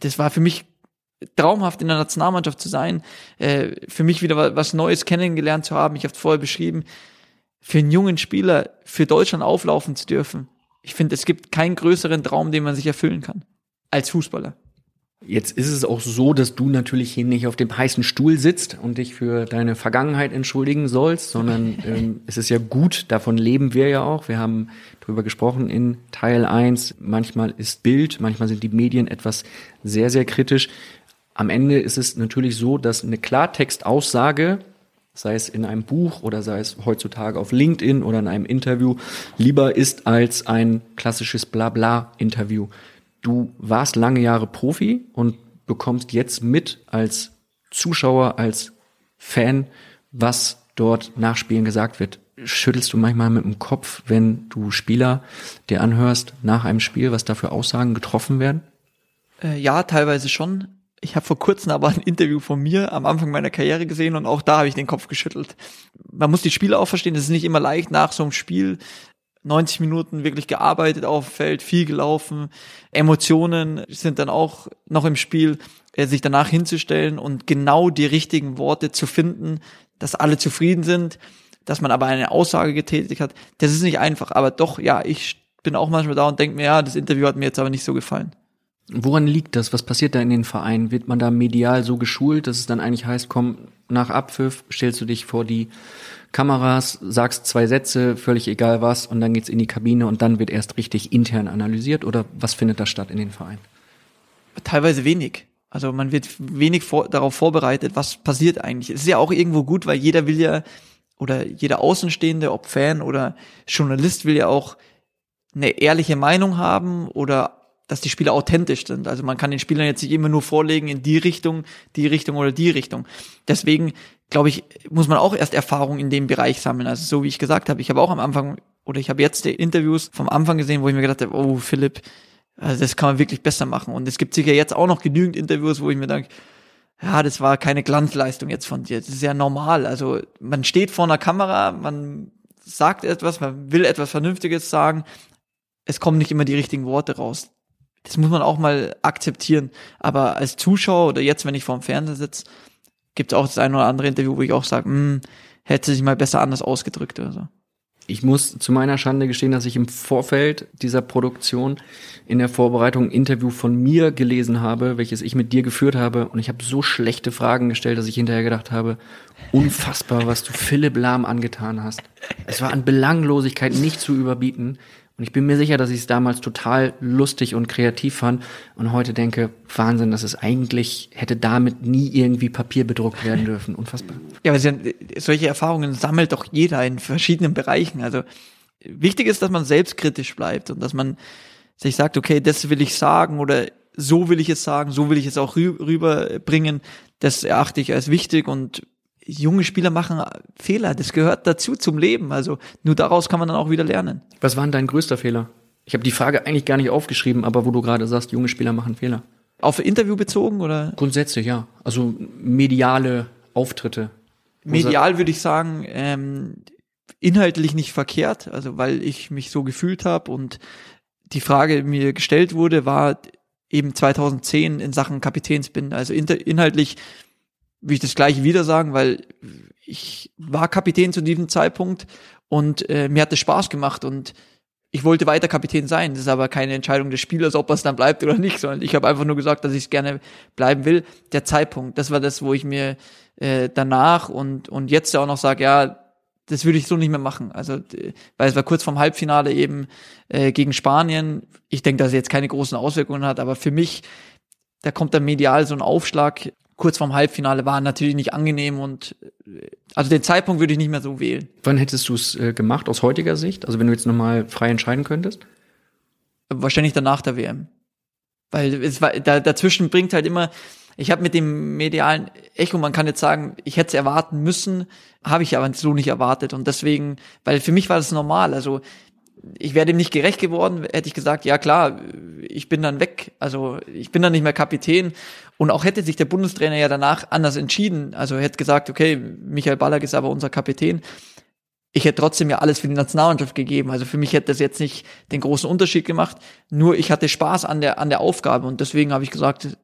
S1: das war für mich traumhaft in der Nationalmannschaft zu sein, äh, für mich wieder was Neues kennengelernt zu haben. Ich habe vorher beschrieben, für einen jungen Spieler für Deutschland auflaufen zu dürfen. Ich finde, es gibt keinen größeren Traum, den man sich erfüllen kann als Fußballer.
S3: Jetzt ist es auch so, dass du natürlich hier nicht auf dem heißen Stuhl sitzt und dich für deine Vergangenheit entschuldigen sollst, sondern ähm, es ist ja gut, davon leben wir ja auch. Wir haben drüber gesprochen in Teil 1. Manchmal ist Bild, manchmal sind die Medien etwas sehr, sehr kritisch. Am Ende ist es natürlich so, dass eine Klartextaussage, sei es in einem Buch oder sei es heutzutage auf LinkedIn oder in einem Interview, lieber ist als ein klassisches Blabla-Interview. Du warst lange Jahre Profi und bekommst jetzt mit als Zuschauer, als Fan, was dort nach Spielen gesagt wird. Schüttelst du manchmal mit dem Kopf, wenn du Spieler dir anhörst nach einem Spiel, was da für Aussagen getroffen werden?
S1: Äh, ja, teilweise schon. Ich habe vor kurzem aber ein Interview von mir am Anfang meiner Karriere gesehen und auch da habe ich den Kopf geschüttelt. Man muss die Spieler auch verstehen, es ist nicht immer leicht nach so einem Spiel 90 Minuten wirklich gearbeitet auf dem Feld, viel gelaufen. Emotionen sind dann auch noch im Spiel, äh, sich danach hinzustellen und genau die richtigen Worte zu finden, dass alle zufrieden sind, dass man aber eine Aussage getätigt hat. Das ist nicht einfach, aber doch, ja, ich bin auch manchmal da und denke mir, ja, das Interview hat mir jetzt aber nicht so gefallen.
S3: Woran liegt das? Was passiert da in den Vereinen? Wird man da medial so geschult, dass es dann eigentlich heißt, komm, nach Abpfiff stellst du dich vor die Kameras, sagst zwei Sätze, völlig egal was, und dann geht's in die Kabine und dann wird erst richtig intern analysiert oder was findet da statt in den Vereinen?
S1: Teilweise wenig. Also man wird wenig vor, darauf vorbereitet, was passiert eigentlich. Es ist ja auch irgendwo gut, weil jeder will ja, oder jeder Außenstehende, ob Fan oder Journalist, will ja auch eine ehrliche Meinung haben oder dass die Spieler authentisch sind. Also man kann den Spielern jetzt nicht immer nur vorlegen in die Richtung, die Richtung oder die Richtung. Deswegen glaube ich, muss man auch erst Erfahrung in dem Bereich sammeln. Also so wie ich gesagt habe, ich habe auch am Anfang oder ich habe jetzt die Interviews vom Anfang gesehen, wo ich mir gedacht habe, oh Philipp, also das kann man wirklich besser machen. Und es gibt sicher jetzt auch noch genügend Interviews, wo ich mir denke, ja, das war keine Glanzleistung jetzt von dir. Das ist ja normal. Also man steht vor einer Kamera, man sagt etwas, man will etwas Vernünftiges sagen. Es kommen nicht immer die richtigen Worte raus. Das muss man auch mal akzeptieren. Aber als Zuschauer oder jetzt, wenn ich vorm Fernseher sitze, gibt es auch das ein oder andere Interview, wo ich auch sage, hm, hätte sich mal besser anders ausgedrückt oder so.
S3: Ich muss zu meiner Schande gestehen, dass ich im Vorfeld dieser Produktion in der Vorbereitung ein Interview von mir gelesen habe, welches ich mit dir geführt habe. Und ich habe so schlechte Fragen gestellt, dass ich hinterher gedacht habe, unfassbar, was du Philipp Lahm angetan hast. Es war an Belanglosigkeit nicht zu überbieten. Und ich bin mir sicher, dass ich es damals total lustig und kreativ fand und heute denke, Wahnsinn, dass es eigentlich hätte damit nie irgendwie Papier bedruckt werden dürfen. Unfassbar.
S1: Ja, aber solche Erfahrungen sammelt doch jeder in verschiedenen Bereichen. Also wichtig ist, dass man selbstkritisch bleibt und dass man sich sagt, okay, das will ich sagen oder so will ich es sagen, so will ich es auch rüberbringen. Das erachte ich als wichtig und junge Spieler machen Fehler. Das gehört dazu zum Leben. Also nur daraus kann man dann auch wieder lernen.
S3: Was war denn dein größter Fehler? Ich habe die Frage eigentlich gar nicht aufgeschrieben, aber wo du gerade sagst, junge Spieler machen Fehler.
S1: Auf Interview bezogen oder?
S3: Grundsätzlich ja. Also mediale Auftritte.
S1: Medial würde ich sagen, ähm, inhaltlich nicht verkehrt, also weil ich mich so gefühlt habe und die Frage mir gestellt wurde, war eben 2010 in Sachen Kapitänsbinde. Also inhaltlich will ich das gleiche wieder sagen, weil ich war Kapitän zu diesem Zeitpunkt und äh, mir hat es Spaß gemacht und ich wollte weiter Kapitän sein. Das ist aber keine Entscheidung des Spielers, ob es dann bleibt oder nicht, sondern ich habe einfach nur gesagt, dass ich es gerne bleiben will. Der Zeitpunkt, das war das, wo ich mir äh, danach und und jetzt auch noch sage, ja, das würde ich so nicht mehr machen. Also, weil es war kurz vorm Halbfinale eben äh, gegen Spanien. Ich denke, dass es jetzt keine großen Auswirkungen hat, aber für mich, da kommt dann medial so ein Aufschlag. Kurz vorm Halbfinale war natürlich nicht angenehm und äh, also den Zeitpunkt würde ich nicht mehr so wählen.
S3: Wann hättest du es äh, gemacht aus heutiger Sicht? Also wenn du jetzt nochmal frei entscheiden könntest?
S1: Wahrscheinlich danach der WM. Weil es war, da, dazwischen bringt halt immer, ich habe mit dem medialen Echo, man kann jetzt sagen, ich hätte es erwarten müssen, habe ich aber so nicht erwartet. Und deswegen, weil für mich war das normal. Also ich wäre dem nicht gerecht geworden, hätte ich gesagt, ja klar, ich bin dann weg. Also ich bin dann nicht mehr Kapitän. Und auch hätte sich der Bundestrainer ja danach anders entschieden. Also hätte gesagt, okay, Michael Ballack ist aber unser Kapitän. Ich hätte trotzdem ja alles für die Nationalmannschaft gegeben. Also für mich hätte das jetzt nicht den großen Unterschied gemacht. Nur ich hatte Spaß an der, an der Aufgabe und deswegen habe ich gesagt,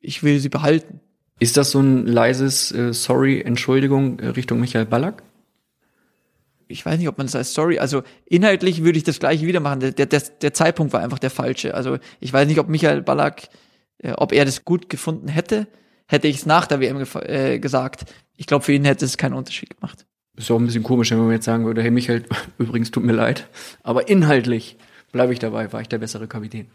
S1: ich will sie behalten.
S3: Ist das so ein leises äh, Sorry, Entschuldigung äh, Richtung Michael Ballack?
S1: Ich weiß nicht, ob man das als Story, also inhaltlich würde ich das gleiche wieder machen. Der, der, der Zeitpunkt war einfach der falsche. Also ich weiß nicht, ob Michael Ballack, äh, ob er das gut gefunden hätte, hätte ich es nach der WM äh, gesagt. Ich glaube, für ihn hätte es keinen Unterschied gemacht.
S3: Ist auch ein bisschen komisch, wenn man jetzt sagen würde, hey Michael, übrigens tut mir leid, aber inhaltlich bleibe ich dabei, war ich der bessere Kapitän.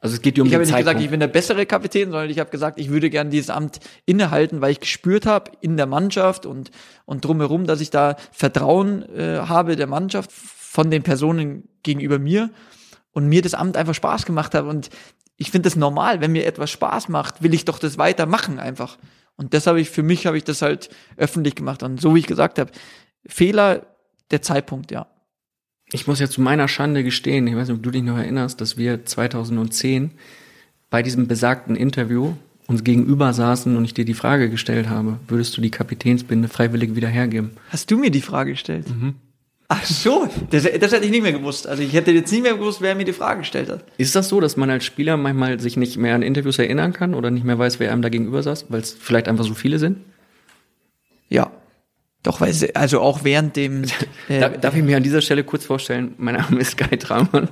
S3: Also es geht um
S1: Ich habe nicht
S3: Zeitpunkt.
S1: gesagt, ich bin der bessere Kapitän, sondern ich habe gesagt, ich würde gerne dieses Amt innehalten, weil ich gespürt habe in der Mannschaft und und drumherum, dass ich da Vertrauen äh, habe der Mannschaft von den Personen gegenüber mir und mir das Amt einfach Spaß gemacht hat und ich finde das normal, wenn mir etwas Spaß macht, will ich doch das weitermachen einfach. Und das habe ich für mich habe ich das halt öffentlich gemacht und so wie ich gesagt habe, Fehler der Zeitpunkt, ja.
S3: Ich muss ja zu meiner Schande gestehen, ich weiß nicht, ob du dich noch erinnerst, dass wir 2010 bei diesem besagten Interview uns gegenüber saßen und ich dir die Frage gestellt habe, würdest du die Kapitänsbinde freiwillig wieder hergeben?
S1: Hast du mir die Frage gestellt? Ach so, das, das hätte ich nicht mehr gewusst. Also ich hätte jetzt nicht mehr gewusst, wer mir die Frage gestellt hat.
S3: Ist das so, dass man als Spieler manchmal sich nicht mehr an Interviews erinnern kann oder nicht mehr weiß, wer einem da gegenüber saß, weil es vielleicht einfach so viele sind?
S1: Ja. Doch, weil sie, also auch während dem, äh,
S3: Da, darf ich mir an dieser Stelle kurz vorstellen, mein Name ist Kai Tramann.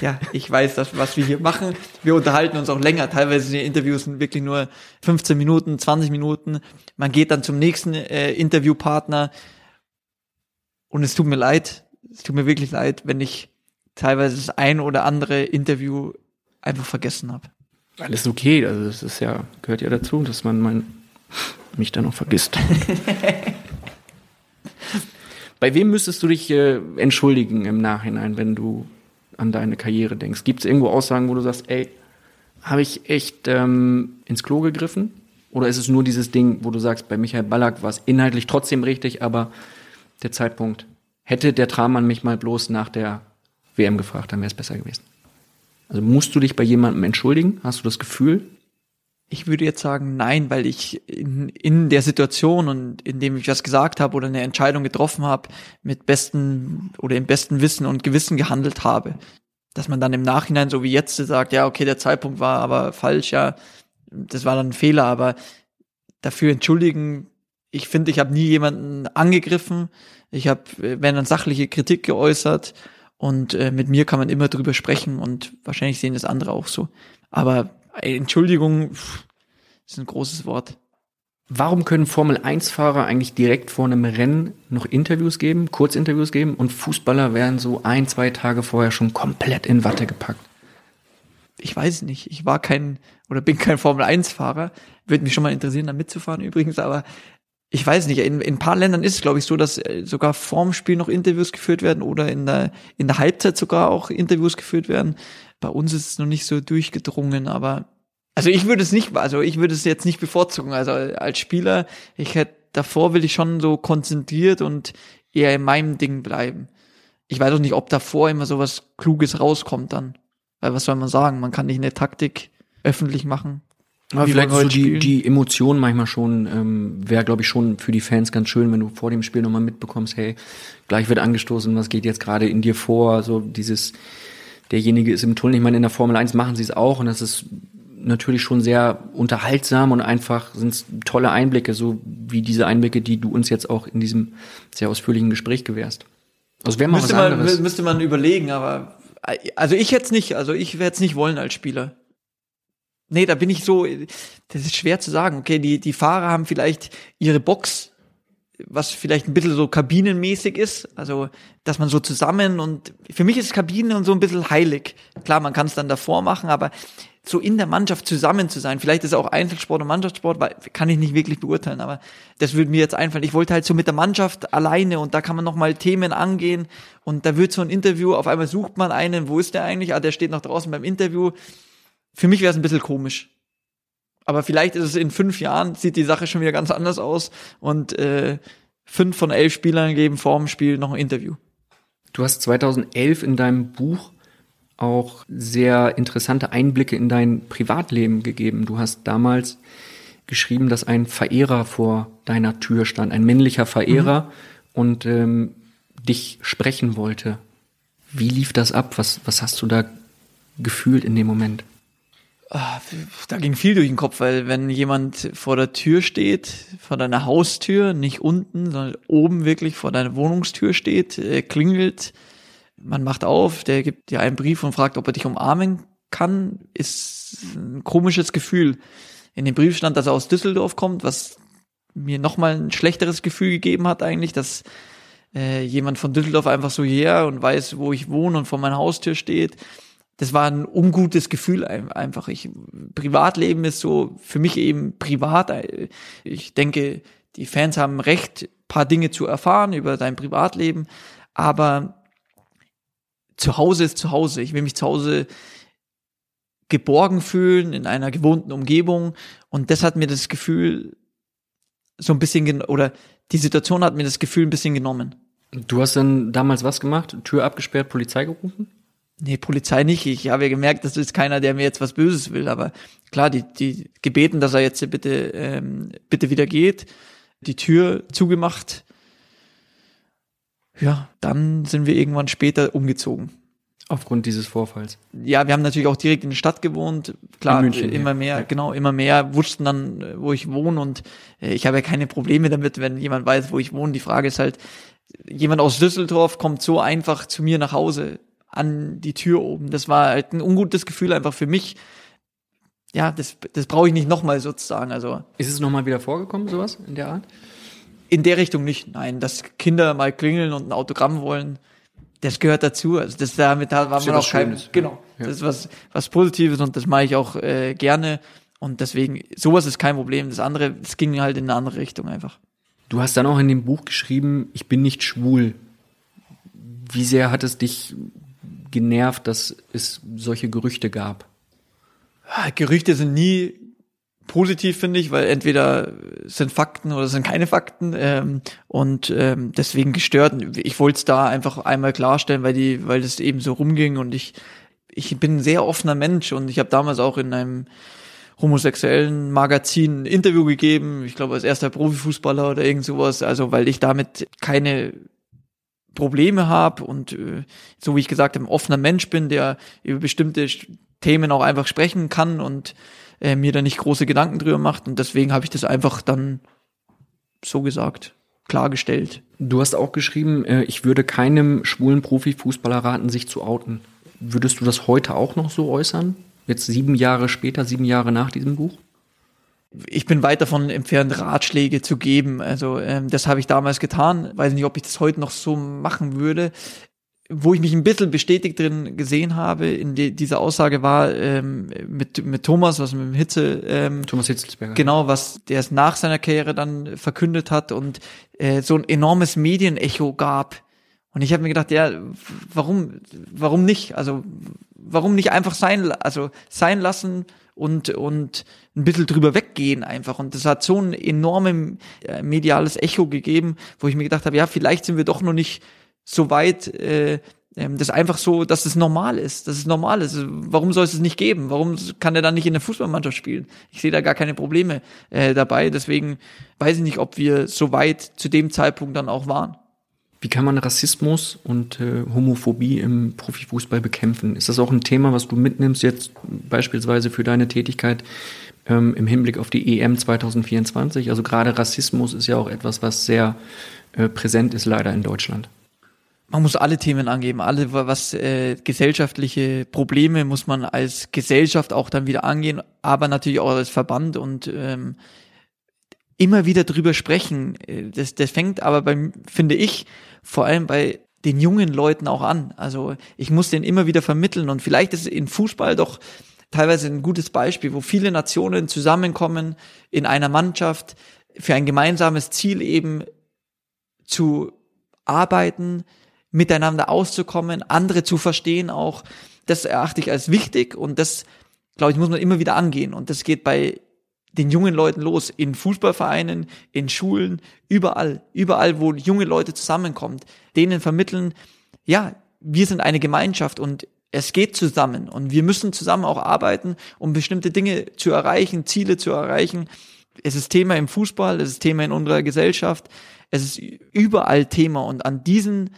S1: ja, ich weiß, dass, was wir hier machen. Wir unterhalten uns auch länger. Teilweise sind die Interviews sind wirklich nur 15 Minuten, 20 Minuten. Man geht dann zum nächsten äh, Interviewpartner. Und es tut mir leid, es tut mir wirklich leid, wenn ich teilweise das ein oder andere Interview einfach vergessen habe.
S3: Alles okay, also das ist ja, gehört ja dazu, dass man mein, mich dann noch vergisst. Bei wem müsstest du dich äh, entschuldigen im Nachhinein, wenn du an deine Karriere denkst? Gibt es irgendwo Aussagen, wo du sagst, ey, habe ich echt ähm, ins Klo gegriffen? Oder ist es nur dieses Ding, wo du sagst, bei Michael Ballack war es inhaltlich trotzdem richtig, aber der Zeitpunkt, hätte der Tramann mich mal bloß nach der WM gefragt, dann wäre es besser gewesen. Also musst du dich bei jemandem entschuldigen? Hast du das Gefühl?
S1: Ich würde jetzt sagen, nein, weil ich in, in der Situation und in dem ich was gesagt habe oder eine Entscheidung getroffen habe, mit besten oder im besten Wissen und Gewissen gehandelt habe. Dass man dann im Nachhinein, so wie jetzt, sagt, ja, okay, der Zeitpunkt war aber falsch, ja, das war dann ein Fehler, aber dafür entschuldigen, ich finde, ich habe nie jemanden angegriffen, ich habe, wenn dann sachliche Kritik geäußert und äh, mit mir kann man immer drüber sprechen und wahrscheinlich sehen das andere auch so. Aber Entschuldigung pff, ist ein großes Wort.
S3: Warum können Formel-1-Fahrer eigentlich direkt vor einem Rennen noch Interviews geben, Kurzinterviews geben und Fußballer werden so ein, zwei Tage vorher schon komplett in Watte gepackt?
S1: Ich weiß nicht, ich war kein oder bin kein Formel-1-Fahrer. Würde mich schon mal interessieren, da mitzufahren übrigens, aber ich weiß nicht, in, in ein paar Ländern ist es, glaube ich, so, dass äh, sogar vorm Spiel noch Interviews geführt werden oder in der, in der Halbzeit sogar auch Interviews geführt werden. Bei uns ist es noch nicht so durchgedrungen, aber also ich würde es nicht, also ich würde es jetzt nicht bevorzugen. Also als Spieler, ich hätte davor will ich schon so konzentriert und eher in meinem Ding bleiben. Ich weiß auch nicht, ob davor immer so was Kluges rauskommt dann. Weil was soll man sagen? Man kann nicht eine Taktik öffentlich machen.
S3: Aber vielleicht so die, die Emotion manchmal schon, ähm, wäre, glaube ich, schon für die Fans ganz schön, wenn du vor dem Spiel nochmal mitbekommst, hey, gleich wird angestoßen, was geht jetzt gerade in dir vor, so dieses, derjenige ist im Tunnel. Ich meine, in der Formel 1 machen sie es auch und das ist natürlich schon sehr unterhaltsam und einfach sind es tolle Einblicke, so wie diese Einblicke, die du uns jetzt auch in diesem sehr ausführlichen Gespräch gewährst. Also wäre mal
S1: Müsste
S3: was
S1: man,
S3: anderes.
S1: mü- müsste man überlegen, aber also ich hätte es nicht, also ich werde es nicht wollen als Spieler. Nee, da bin ich so, das ist schwer zu sagen. Okay, die, die Fahrer haben vielleicht ihre Box was vielleicht ein bisschen so kabinenmäßig ist, also dass man so zusammen und für mich ist Kabine und so ein bisschen heilig. Klar, man kann es dann davor machen, aber so in der Mannschaft zusammen zu sein, vielleicht ist auch Einzelsport und Mannschaftssport, weil kann ich nicht wirklich beurteilen, aber das würde mir jetzt einfallen. Ich wollte halt so mit der Mannschaft alleine und da kann man nochmal Themen angehen und da wird so ein Interview, auf einmal sucht man einen, wo ist der eigentlich? Ah, der steht noch draußen beim Interview. Für mich wäre es ein bisschen komisch. Aber vielleicht ist es in fünf Jahren, sieht die Sache schon wieder ganz anders aus und äh, fünf von elf Spielern geben vor dem Spiel noch ein Interview.
S3: Du hast 2011 in deinem Buch auch sehr interessante Einblicke in dein Privatleben gegeben. Du hast damals geschrieben, dass ein Verehrer vor deiner Tür stand, ein männlicher Verehrer mhm. und ähm, dich sprechen wollte. Wie lief das ab? Was, was hast du da gefühlt in dem Moment?
S1: Ah, da ging viel durch den Kopf, weil wenn jemand vor der Tür steht, vor deiner Haustür, nicht unten, sondern oben wirklich vor deiner Wohnungstür steht, äh, klingelt, man macht auf, der gibt dir einen Brief und fragt, ob er dich umarmen kann, ist ein komisches Gefühl. In dem Brief stand, dass er aus Düsseldorf kommt, was mir nochmal ein schlechteres Gefühl gegeben hat eigentlich, dass äh, jemand von Düsseldorf einfach so her und weiß, wo ich wohne und vor meiner Haustür steht das war ein ungutes Gefühl einfach. Ich, Privatleben ist so für mich eben privat. Ich denke, die Fans haben recht, paar Dinge zu erfahren über dein Privatleben, aber zu Hause ist zu Hause. Ich will mich zu Hause geborgen fühlen in einer gewohnten Umgebung und das hat mir das Gefühl so ein bisschen oder die Situation hat mir das Gefühl ein bisschen genommen.
S3: Du hast dann damals was gemacht? Tür abgesperrt, Polizei gerufen?
S1: Nee, Polizei nicht. Ich habe ja gemerkt, das ist keiner, der mir jetzt was Böses will. Aber klar, die, die gebeten, dass er jetzt bitte, ähm, bitte wieder geht, die Tür zugemacht. Ja, dann sind wir irgendwann später umgezogen.
S3: Aufgrund dieses Vorfalls.
S1: Ja, wir haben natürlich auch direkt in der Stadt gewohnt. Klar, München, immer ja. mehr, ja. genau, immer mehr wussten dann, wo ich wohne und äh, ich habe ja keine Probleme damit, wenn jemand weiß, wo ich wohne. Die Frage ist halt, jemand aus Düsseldorf kommt so einfach zu mir nach Hause an die Tür oben. Das war halt ein ungutes Gefühl einfach für mich. Ja, das, das brauche ich nicht nochmal sozusagen. Also
S3: ist es nochmal wieder vorgekommen, sowas in der Art?
S1: In der Richtung nicht. Nein, dass Kinder mal klingeln und ein Autogramm wollen, das gehört dazu. Also das damit da war man auch kein, Schönes. genau. Ja. Das ist was was Positives und das mache ich auch äh, gerne. Und deswegen, sowas ist kein Problem. Das andere, es ging halt in eine andere Richtung einfach.
S3: Du hast dann auch in dem Buch geschrieben, ich bin nicht schwul. Wie sehr hat es dich genervt, dass es solche Gerüchte gab?
S1: Ah, Gerüchte sind nie positiv, finde ich, weil entweder sind Fakten oder sind keine Fakten ähm, und ähm, deswegen gestört. Ich wollte es da einfach einmal klarstellen, weil die, weil das eben so rumging und ich, ich bin ein sehr offener Mensch und ich habe damals auch in einem homosexuellen Magazin ein Interview gegeben, ich glaube als erster Profifußballer oder irgend sowas, also weil ich damit keine Probleme habe und äh, so wie ich gesagt ein offener Mensch bin, der über bestimmte Themen auch einfach sprechen kann und äh, mir da nicht große Gedanken drüber macht. Und deswegen habe ich das einfach dann so gesagt, klargestellt.
S3: Du hast auch geschrieben, äh, ich würde keinem schwulen Profifußballer raten, sich zu outen. Würdest du das heute auch noch so äußern? Jetzt sieben Jahre später, sieben Jahre nach diesem Buch?
S1: Ich bin weit davon entfernt, Ratschläge zu geben. Also ähm, das habe ich damals getan. Weiß nicht, ob ich das heute noch so machen würde. Wo ich mich ein bisschen bestätigt drin gesehen habe, in die, dieser Aussage war ähm, mit, mit Thomas, was mit dem Hitze, ähm,
S3: Thomas Hitzelsberger.
S1: Genau, was der es nach seiner Karriere dann verkündet hat und äh, so ein enormes Medienecho gab. Und ich habe mir gedacht, ja, warum, warum nicht? Also warum nicht einfach sein, also sein lassen, und, und ein bisschen drüber weggehen einfach. Und das hat so ein enormes äh, mediales Echo gegeben, wo ich mir gedacht habe, ja, vielleicht sind wir doch noch nicht so weit, äh, ähm, das einfach so, dass es normal ist, dass es normal ist. Warum soll es es nicht geben? Warum kann er dann nicht in der Fußballmannschaft spielen? Ich sehe da gar keine Probleme äh, dabei. Deswegen weiß ich nicht, ob wir so weit zu dem Zeitpunkt dann auch waren.
S3: Wie kann man Rassismus und äh, Homophobie im Profifußball bekämpfen? Ist das auch ein Thema, was du mitnimmst jetzt beispielsweise für deine Tätigkeit ähm, im Hinblick auf die EM 2024? Also gerade Rassismus ist ja auch etwas, was sehr äh, präsent ist leider in Deutschland.
S1: Man muss alle Themen angeben, alle was äh, gesellschaftliche Probleme muss man als Gesellschaft auch dann wieder angehen, aber natürlich auch als Verband und ähm, immer wieder drüber sprechen. Äh, das, das fängt aber beim, finde ich, vor allem bei den jungen Leuten auch an. Also ich muss den immer wieder vermitteln und vielleicht ist in Fußball doch teilweise ein gutes Beispiel, wo viele Nationen zusammenkommen in einer Mannschaft für ein gemeinsames Ziel eben zu arbeiten, miteinander auszukommen, andere zu verstehen auch. Das erachte ich als wichtig und das, glaube ich, muss man immer wieder angehen. Und das geht bei den jungen Leuten los, in Fußballvereinen, in Schulen, überall, überall, wo junge Leute zusammenkommen, denen vermitteln, ja, wir sind eine Gemeinschaft und es geht zusammen und wir müssen zusammen auch arbeiten, um bestimmte Dinge zu erreichen, Ziele zu erreichen. Es ist Thema im Fußball, es ist Thema in unserer Gesellschaft, es ist überall Thema und an diesen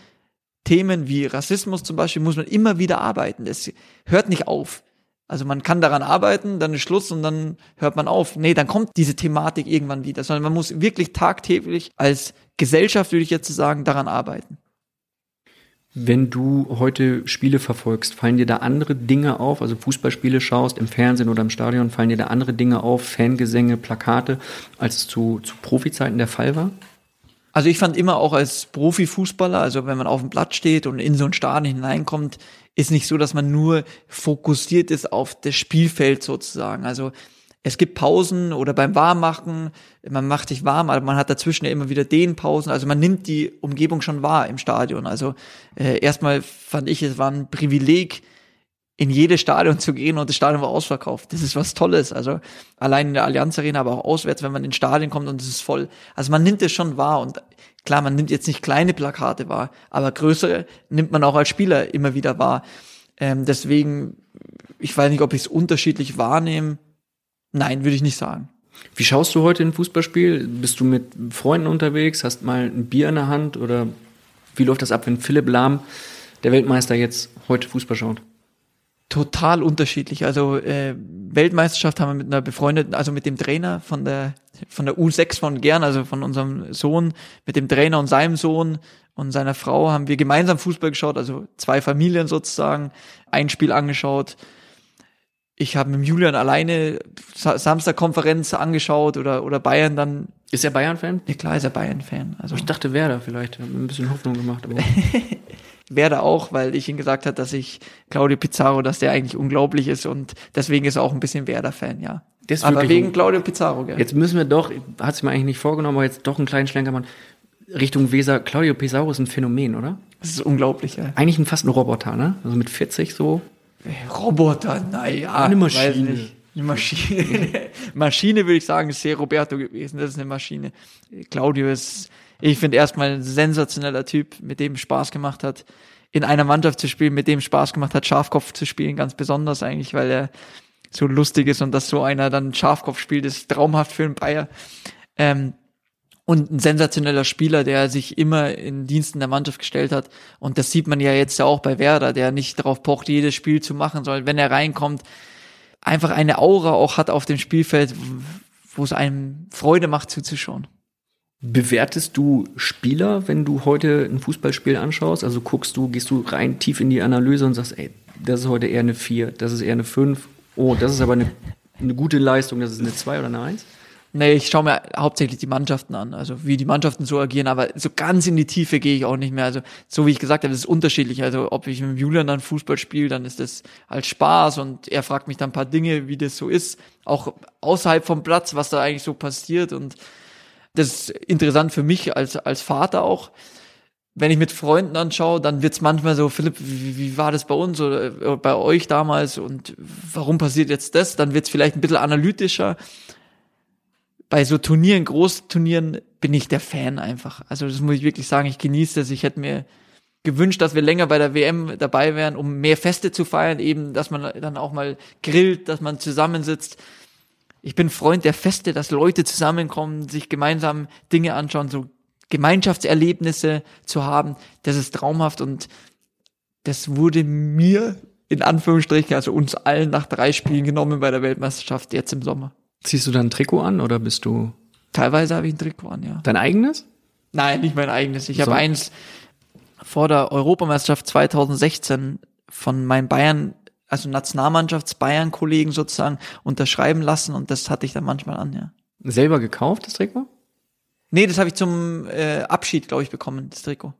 S1: Themen wie Rassismus zum Beispiel muss man immer wieder arbeiten. Es hört nicht auf. Also man kann daran arbeiten, dann ist Schluss und dann hört man auf. Nee, dann kommt diese Thematik irgendwann wieder, sondern man muss wirklich tagtäglich als Gesellschaft, würde ich jetzt sagen, daran arbeiten.
S3: Wenn du heute Spiele verfolgst, fallen dir da andere Dinge auf, also Fußballspiele schaust, im Fernsehen oder im Stadion, fallen dir da andere Dinge auf, Fangesänge, Plakate, als es zu, zu Profizeiten der Fall war?
S1: Also ich fand immer auch als Profifußballer, also wenn man auf dem Blatt steht und in so ein Stadion hineinkommt, ist nicht so, dass man nur fokussiert ist auf das Spielfeld sozusagen. Also es gibt Pausen oder beim Warmmachen, man macht sich warm, aber man hat dazwischen ja immer wieder den Pausen. Also man nimmt die Umgebung schon wahr im Stadion. Also äh, erstmal fand ich, es war ein Privileg, in jedes Stadion zu gehen und das Stadion war ausverkauft. Das ist was Tolles. Also allein in der Allianz Arena, aber auch auswärts, wenn man in Stadion kommt und es ist voll. Also man nimmt es schon wahr und klar, man nimmt jetzt nicht kleine Plakate wahr, aber größere nimmt man auch als Spieler immer wieder wahr. Ähm, deswegen, ich weiß nicht, ob ich es unterschiedlich wahrnehme. Nein, würde ich nicht sagen.
S3: Wie schaust du heute ein Fußballspiel? Bist du mit Freunden unterwegs? Hast mal ein Bier in der Hand? Oder wie läuft das ab, wenn Philipp Lahm, der Weltmeister, jetzt heute Fußball schaut?
S1: Total unterschiedlich. Also äh, Weltmeisterschaft haben wir mit einer befreundeten, also mit dem Trainer von der von der U6 von Gern, also von unserem Sohn, mit dem Trainer und seinem Sohn und seiner Frau haben wir gemeinsam Fußball geschaut, also zwei Familien sozusagen, ein Spiel angeschaut. Ich habe mit Julian alleine Samstag-Konferenz angeschaut oder, oder Bayern dann.
S3: Ist er Bayern-Fan?
S1: Ja, klar ist er Bayern-Fan.
S3: Also ich dachte Werder vielleicht, ein bisschen Hoffnung gemacht. Aber
S1: Werder auch, weil ich ihm gesagt habe, dass ich Claudio Pizarro, dass der eigentlich unglaublich ist und deswegen ist er auch ein bisschen Werder-Fan, ja.
S3: aber wegen Claudio Pizarro, gell? Jetzt müssen wir doch, hat sich mir eigentlich nicht vorgenommen, aber jetzt doch einen kleinen Schlenker machen. Richtung Weser, Claudio Pizarro ist ein Phänomen, oder?
S1: Das ist unglaublich, ja.
S3: Eigentlich ein, fast ein Roboter, ne? Also mit 40 so.
S1: Roboter, naja. Eine Maschine. Eine Maschine. Maschine würde ich sagen, ist sehr Roberto gewesen. Das ist eine Maschine. Claudio ist ich finde erstmal ein sensationeller Typ, mit dem Spaß gemacht hat, in einer Mannschaft zu spielen, mit dem Spaß gemacht hat, Schafkopf zu spielen, ganz besonders eigentlich, weil er so lustig ist und dass so einer dann Schafkopf spielt, ist traumhaft für einen Bayer. Ähm, und ein sensationeller Spieler, der sich immer in Diensten der Mannschaft gestellt hat. Und das sieht man ja jetzt ja auch bei Werder, der nicht darauf pocht, jedes Spiel zu machen, sondern wenn er reinkommt, einfach eine Aura auch hat auf dem Spielfeld, wo es einem Freude macht zuzuschauen.
S3: Bewertest du Spieler, wenn du heute ein Fußballspiel anschaust? Also guckst du, gehst du rein tief in die Analyse und sagst, ey, das ist heute eher eine 4, das ist eher eine 5. Oh, das ist aber eine, eine gute Leistung, das ist eine 2 oder eine 1?
S1: Nee, ich schaue mir hauptsächlich die Mannschaften an, also wie die Mannschaften so agieren, aber so ganz in die Tiefe gehe ich auch nicht mehr. Also so wie ich gesagt habe, das ist unterschiedlich. Also ob ich mit Julian dann Fußball spiele, dann ist das als Spaß und er fragt mich dann ein paar Dinge, wie das so ist, auch außerhalb vom Platz, was da eigentlich so passiert und das ist interessant für mich als, als Vater auch. Wenn ich mit Freunden anschaue, dann wird's manchmal so, Philipp, wie, wie war das bei uns oder bei euch damals und warum passiert jetzt das? Dann wird's vielleicht ein bisschen analytischer. Bei so Turnieren, Großturnieren, bin ich der Fan einfach. Also das muss ich wirklich sagen, ich genieße das. Ich hätte mir gewünscht, dass wir länger bei der WM dabei wären, um mehr Feste zu feiern, eben, dass man dann auch mal grillt, dass man zusammensitzt ich bin Freund der Feste, dass Leute zusammenkommen, sich gemeinsam Dinge anschauen, so Gemeinschaftserlebnisse zu haben. Das ist traumhaft und das wurde mir in Anführungsstrichen, also uns allen nach drei Spielen genommen bei der Weltmeisterschaft jetzt im Sommer.
S3: Ziehst du dann ein Trikot an oder bist du?
S1: Teilweise habe ich ein Trikot an, ja.
S3: Dein eigenes?
S1: Nein, nicht mein eigenes. Ich so. habe eins vor der Europameisterschaft 2016 von meinen Bayern also Nationalmannschafts-Bayern-Kollegen sozusagen unterschreiben lassen und das hatte ich dann manchmal an, ja.
S3: Selber gekauft, das Trikot?
S1: Nee, das habe ich zum äh, Abschied, glaube ich, bekommen, das Trikot.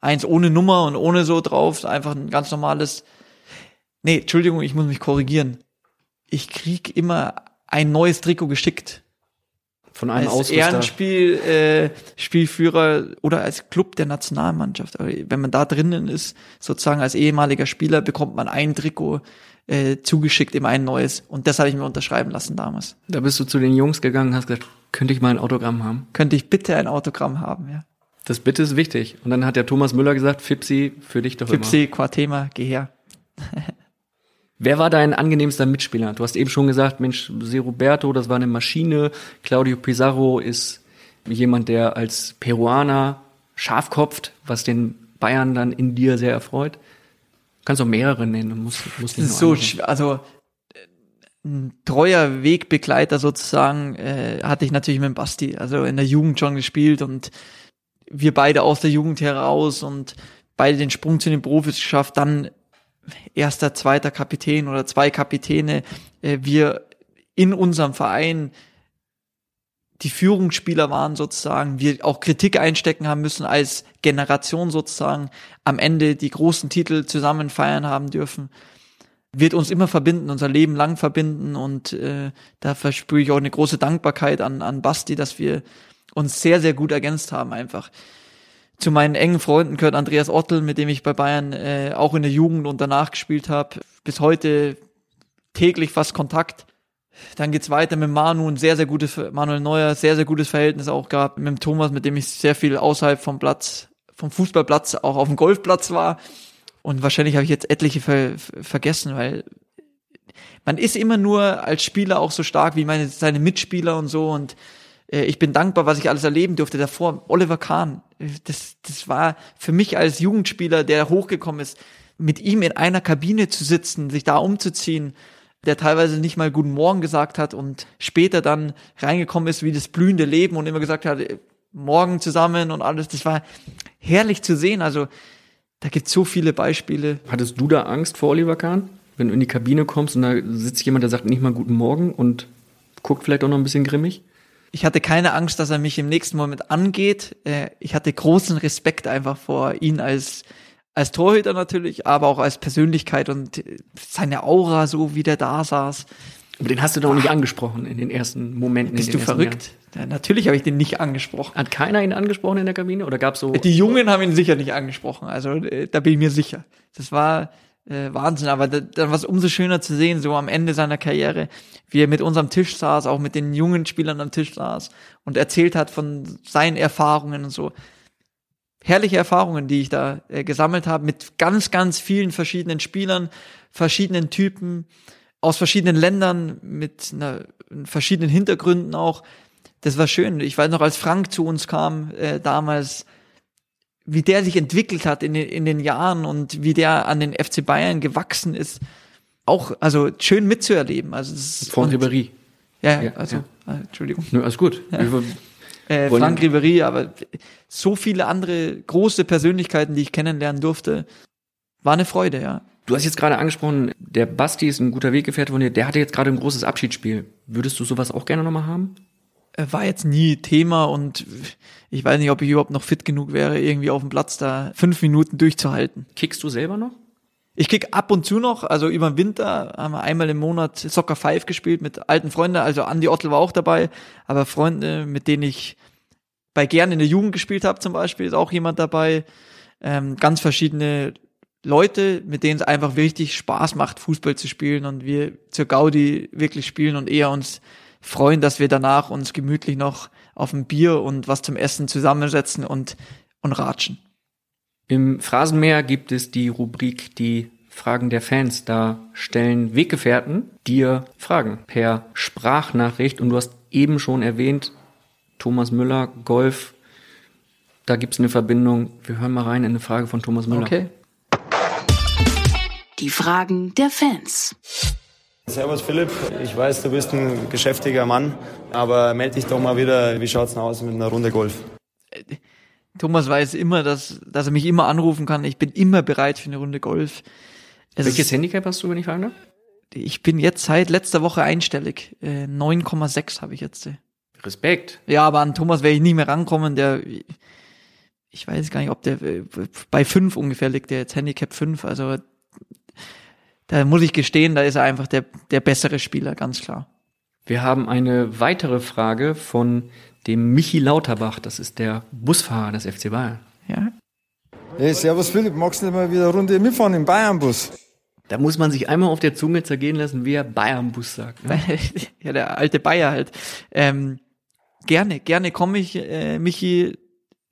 S1: Eins ohne Nummer und ohne so drauf, einfach ein ganz normales. Nee, Entschuldigung, ich muss mich korrigieren. Ich krieg immer ein neues Trikot geschickt.
S3: Von einem
S1: als
S3: Ausrüster.
S1: Ehrenspiel, äh, Spielführer oder als Club der Nationalmannschaft. Aber wenn man da drinnen ist, sozusagen als ehemaliger Spieler, bekommt man ein Trikot äh, zugeschickt, immer ein neues. Und das habe ich mir unterschreiben lassen damals.
S3: Da bist du zu den Jungs gegangen und hast gesagt, könnte ich mal ein Autogramm haben?
S1: Könnte ich bitte ein Autogramm haben, ja.
S3: Das Bitte ist wichtig. Und dann hat der Thomas Müller gesagt, Fipsi, für dich doch immer.
S1: Fipsi, Quartema, geh her.
S3: Wer war dein angenehmster Mitspieler? Du hast eben schon gesagt, Mensch, Se Roberto, das war eine Maschine. Claudio Pizarro ist jemand, der als Peruaner scharf kopft, was den Bayern dann in dir sehr erfreut. Du kannst auch mehrere nennen, du musst, musst
S1: nicht
S3: nur
S1: so also ein treuer Wegbegleiter sozusagen äh, hatte ich natürlich mit Basti, also in der Jugend schon gespielt und wir beide aus der Jugend heraus und beide den Sprung zu den Profis geschafft, dann erster, zweiter Kapitän oder zwei Kapitäne, äh, wir in unserem Verein die Führungsspieler waren sozusagen, wir auch Kritik einstecken haben müssen als Generation sozusagen, am Ende die großen Titel zusammen feiern haben dürfen, wird uns immer verbinden, unser Leben lang verbinden und äh, da verspüre ich auch eine große Dankbarkeit an, an Basti, dass wir uns sehr, sehr gut ergänzt haben einfach. Zu meinen engen Freunden gehört Andreas Ottel, mit dem ich bei Bayern äh, auch in der Jugend und danach gespielt habe. Bis heute täglich fast Kontakt. Dann geht's weiter mit Manu, ein sehr, sehr gutes, Manuel Neuer, sehr, sehr gutes Verhältnis auch gehabt. Mit dem Thomas, mit dem ich sehr viel außerhalb vom Platz, vom Fußballplatz, auch auf dem Golfplatz war. Und wahrscheinlich habe ich jetzt etliche ver vergessen, weil man ist immer nur als Spieler auch so stark wie meine, seine Mitspieler und so. Und ich bin dankbar, was ich alles erleben durfte davor. Oliver Kahn, das, das war für mich als Jugendspieler, der hochgekommen ist, mit ihm in einer Kabine zu sitzen, sich da umzuziehen, der teilweise nicht mal Guten Morgen gesagt hat und später dann reingekommen ist wie das blühende Leben und immer gesagt hat, morgen zusammen und alles. Das war herrlich zu sehen. Also da gibt es so viele Beispiele.
S3: Hattest du da Angst vor Oliver Kahn? Wenn du in die Kabine kommst und da sitzt jemand, der sagt nicht mal Guten Morgen und guckt vielleicht auch noch ein bisschen grimmig?
S1: Ich hatte keine Angst, dass er mich im nächsten Moment angeht. Äh, Ich hatte großen Respekt einfach vor ihn als als Torhüter natürlich, aber auch als Persönlichkeit und seine Aura, so wie der da saß.
S3: Aber den hast du doch nicht angesprochen in den ersten Momenten.
S1: Bist du verrückt? Ja, natürlich habe ich den nicht angesprochen.
S3: Hat keiner ihn angesprochen in der Kabine oder gab's so?
S1: Die Jungen haben ihn sicher nicht angesprochen, also äh, da bin ich mir sicher. Das war äh, Wahnsinn, aber da, dann war es umso schöner zu sehen, so am Ende seiner Karriere, wie er mit uns am Tisch saß, auch mit den jungen Spielern am Tisch saß und erzählt hat von seinen Erfahrungen und so. Herrliche Erfahrungen, die ich da äh, gesammelt habe, mit ganz, ganz vielen verschiedenen Spielern, verschiedenen Typen, aus verschiedenen Ländern, mit einer, verschiedenen Hintergründen auch. Das war schön. Ich weiß noch, als Frank zu uns kam äh, damals, wie der sich entwickelt hat in den, in den Jahren und wie der an den FC Bayern gewachsen ist, auch also schön mitzuerleben. Also das ist,
S3: Von Ribéry.
S1: Ja,
S3: Ja,
S1: also
S3: ja.
S1: äh, Entschuldigung.
S3: Nö, alles gut. Wir-
S1: Äh, Frank Ribéry, aber so viele andere große Persönlichkeiten, die ich kennenlernen durfte, war eine Freude, ja.
S3: Du hast jetzt gerade angesprochen, der Basti ist ein guter Weggefährte von dir. Der hatte jetzt gerade ein großes Abschiedsspiel. Würdest du sowas auch gerne nochmal haben?
S1: Äh, War jetzt nie Thema und ich weiß nicht, ob ich überhaupt noch fit genug wäre, irgendwie auf dem Platz da fünf Minuten durchzuhalten.
S3: Kickst du selber noch?
S1: Ich kick ab und zu noch, also über den Winter haben wir einmal im Monat Soccer 5 gespielt mit alten Freunden, also Andy Ottel war auch dabei, aber Freunde, mit denen ich bei Gern in der Jugend gespielt habe zum Beispiel, ist auch jemand dabei. Ähm, ganz verschiedene Leute, mit denen es einfach richtig Spaß macht, Fußball zu spielen und wir zur Gaudi wirklich spielen und eher uns freuen, dass wir danach uns gemütlich noch auf ein Bier und was zum Essen zusammensetzen und, und ratschen.
S3: Im Phrasenmäher gibt es die Rubrik die Fragen der Fans. Da stellen Weggefährten dir Fragen per Sprachnachricht. Und du hast eben schon erwähnt, Thomas Müller, Golf. Da gibt es eine Verbindung. Wir hören mal rein in eine Frage von Thomas Müller.
S1: Okay.
S2: Die Fragen der Fans.
S4: Servus Philipp, ich weiß, du bist ein geschäftiger Mann, aber melde dich doch mal wieder, wie schaut's denn aus mit einer Runde Golf?
S1: Thomas weiß immer, dass, dass er mich immer anrufen kann. Ich bin immer bereit für eine Runde Golf. Es
S3: Welches
S1: ist,
S3: Handicap hast du, wenn ich fragen darf?
S1: ich bin jetzt seit letzter Woche einstellig. Äh, 9,6 habe ich jetzt. äh.
S3: Respekt.
S1: Ja, aber an Thomas werde ich nie mehr rankommen, der, ich weiß gar nicht, ob der äh, bei fünf ungefähr liegt, der jetzt Handicap fünf, also da muss ich gestehen, da ist er einfach der, der bessere Spieler, ganz klar.
S3: Wir haben eine weitere Frage von dem Michi Lauterbach, das ist der Busfahrer des FC Bayern.
S1: Ja,
S5: Hey, servus Philipp, magst du nicht mal wieder eine Runde mitfahren im Bayernbus?
S3: Da muss man sich einmal auf der Zunge zergehen lassen, wie er Bayern-Bus sagt. Ne?
S1: ja, der alte Bayer halt. Ähm, gerne, gerne komme ich, äh, Michi,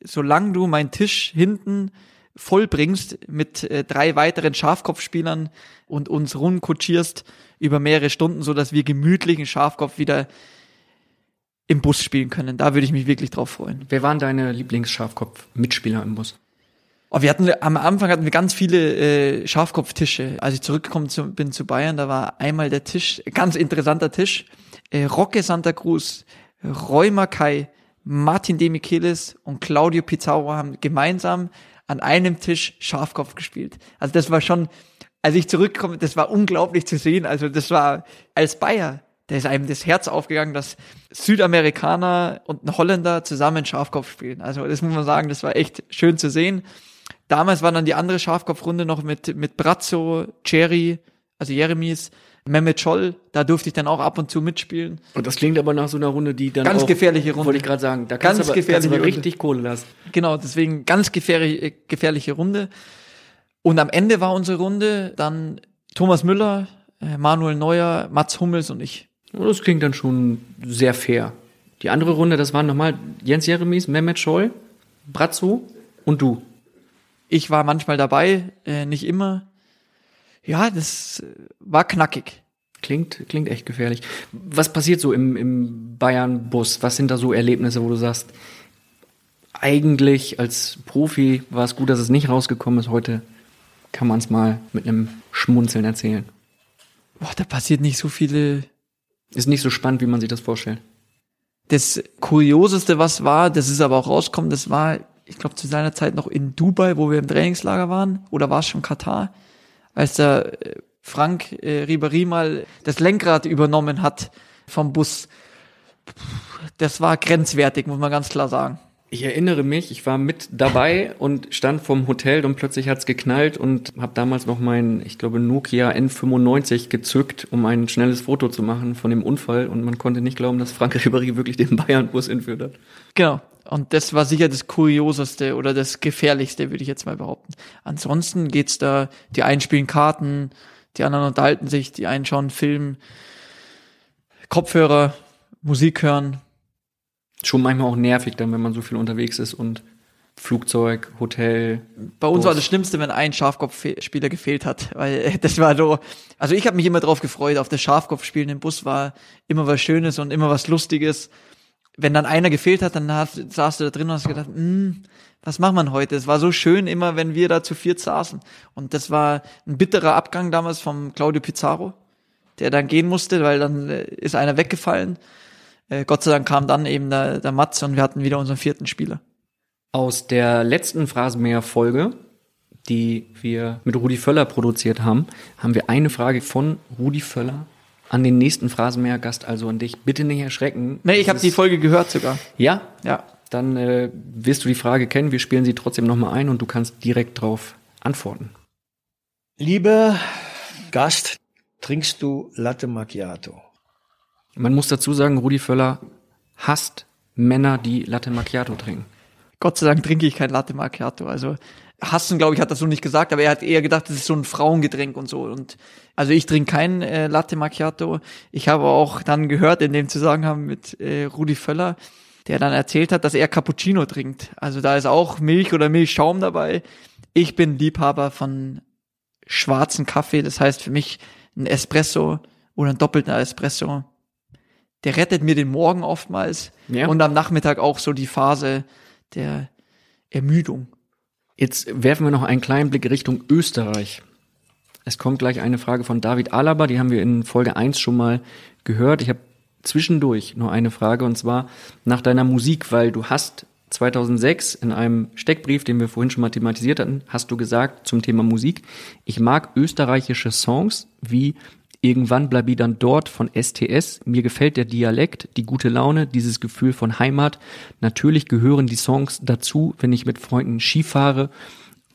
S1: solange du meinen Tisch hinten voll bringst mit äh, drei weiteren Schafkopfspielern und uns rundkutschierst über mehrere Stunden, so dass wir gemütlichen Schafkopf wieder im Bus spielen können. Da würde ich mich wirklich drauf freuen.
S3: Wer waren deine Lieblingsschafkopf-Mitspieler im Bus?
S1: Oh, wir hatten am Anfang hatten wir ganz viele äh, Schafkopftische. Als ich zurückgekommen zu, bin zu Bayern, da war einmal der Tisch, ganz interessanter Tisch. Äh, Rocke Santa Cruz, Roy Mackay, Martin De Michelis und Claudio Pizarro haben gemeinsam an einem Tisch Schafkopf gespielt. Also das war schon, als ich zurückkomme, das war unglaublich zu sehen. Also das war als Bayer, da ist einem das Herz aufgegangen, dass Südamerikaner und ein Holländer zusammen Schafkopf spielen. Also das muss man sagen, das war echt schön zu sehen. Damals war dann die andere Schafkopfrunde noch mit, mit Brazzo, Cherry, also Jeremies, Mehmet Scholl, da durfte ich dann auch ab und zu mitspielen.
S3: Und das klingt aber nach so einer Runde, die dann
S1: Ganz
S3: auch,
S1: gefährliche Runde.
S3: Wollte ich gerade sagen. Da
S1: Ganz
S3: kannst du aber,
S1: gefährliche
S3: kannst
S1: Runde.
S3: richtig Kohle lassen.
S1: Genau, deswegen ganz gefährlich, äh, gefährliche Runde. Und am Ende war unsere Runde dann Thomas Müller, äh, Manuel Neuer, Mats Hummels und ich.
S3: Das klingt dann schon sehr fair. Die andere Runde, das waren nochmal Jens Jeremies, Mehmet Scholl, Brazzo und du.
S1: Ich war manchmal dabei, äh, nicht immer. Ja, das äh, war knackig.
S3: Klingt, klingt echt gefährlich. Was passiert so im, im Bayern-Bus? Was sind da so Erlebnisse, wo du sagst, eigentlich als Profi war es gut, dass es nicht rausgekommen ist. Heute kann man es mal mit einem Schmunzeln erzählen.
S1: Boah, da passiert nicht so viele.
S3: Ist nicht so spannend, wie man sich das vorstellt.
S1: Das Kurioseste, was war, das ist aber auch rausgekommen, das war, ich glaube, zu seiner Zeit noch in Dubai, wo wir im Trainingslager waren, oder war es schon Katar, als da äh, Frank äh, Ribéry mal das Lenkrad übernommen hat vom Bus. Das war grenzwertig, muss man ganz klar sagen.
S3: Ich erinnere mich, ich war mit dabei und stand vorm Hotel und plötzlich hat's geknallt und habe damals noch mein, ich glaube, Nokia N95 gezückt, um ein schnelles Foto zu machen von dem Unfall und man konnte nicht glauben, dass Frank Ribéry wirklich den Bayern-Bus entführt hat.
S1: Genau. Und das war sicher das Kurioseste oder das Gefährlichste, würde ich jetzt mal behaupten. Ansonsten geht's da, die einen spielen Karten, die anderen unterhalten sich, die einen schauen Film, Kopfhörer, Musik hören.
S3: Schon manchmal auch nervig dann, wenn man so viel unterwegs ist und Flugzeug, Hotel.
S1: Bei uns
S3: Bus.
S1: war das Schlimmste, wenn ein Schafkopfspieler gefehlt hat, weil äh, das war so, also ich habe mich immer drauf gefreut, auf das Schafkopfspielen im Bus war immer was Schönes und immer was Lustiges. Wenn dann einer gefehlt hat, dann hast, saß du da drin und hast gedacht, hm, was macht man heute? Es war so schön immer, wenn wir da zu viert saßen. Und das war ein bitterer Abgang damals vom Claudio Pizarro, der dann gehen musste, weil dann äh, ist einer weggefallen. Äh, Gott sei Dank kam dann eben der, der Matze und wir hatten wieder unseren vierten Spieler.
S3: Aus der letzten Phrasenmäher-Folge, die wir mit Rudi Völler produziert haben, haben wir eine Frage von Rudi Völler an den nächsten Phrasenmäher-Gast, also an dich. Bitte nicht erschrecken.
S1: Nee, ich habe die Folge gehört sogar.
S3: Ja?
S1: Ja.
S3: Dann äh, wirst du die Frage kennen. Wir spielen sie trotzdem nochmal ein und du kannst direkt drauf antworten.
S6: Lieber Gast, trinkst du Latte Macchiato?
S3: Man muss dazu sagen, Rudi Völler hasst Männer, die Latte Macchiato trinken.
S1: Gott sei Dank trinke ich kein Latte Macchiato. Also Hassen, glaube ich, hat das so nicht gesagt, aber er hat eher gedacht, das ist so ein Frauengetränk und so. Und also ich trinke kein äh, Latte Macchiato. Ich habe auch dann gehört in dem Zusammenhang mit äh, Rudi Völler, der dann erzählt hat, dass er Cappuccino trinkt. Also da ist auch Milch oder Milchschaum dabei. Ich bin Liebhaber von schwarzen Kaffee. Das heißt für mich ein Espresso oder ein doppelter Espresso. Der rettet mir den Morgen oftmals
S3: Ja.
S1: und am Nachmittag auch so die Phase der Ermüdung.
S3: Jetzt werfen wir noch einen kleinen Blick Richtung Österreich. Es kommt gleich eine Frage von David Alaba, die haben wir in Folge 1 schon mal gehört. Ich habe zwischendurch noch eine Frage und zwar nach deiner Musik, weil du hast 2006 in einem Steckbrief, den wir vorhin schon mal thematisiert hatten, hast du gesagt zum Thema Musik, ich mag österreichische Songs wie Irgendwann bleibe ich dann dort von STS. Mir gefällt der Dialekt, die gute Laune, dieses Gefühl von Heimat. Natürlich gehören die Songs dazu, wenn ich mit Freunden Ski fahre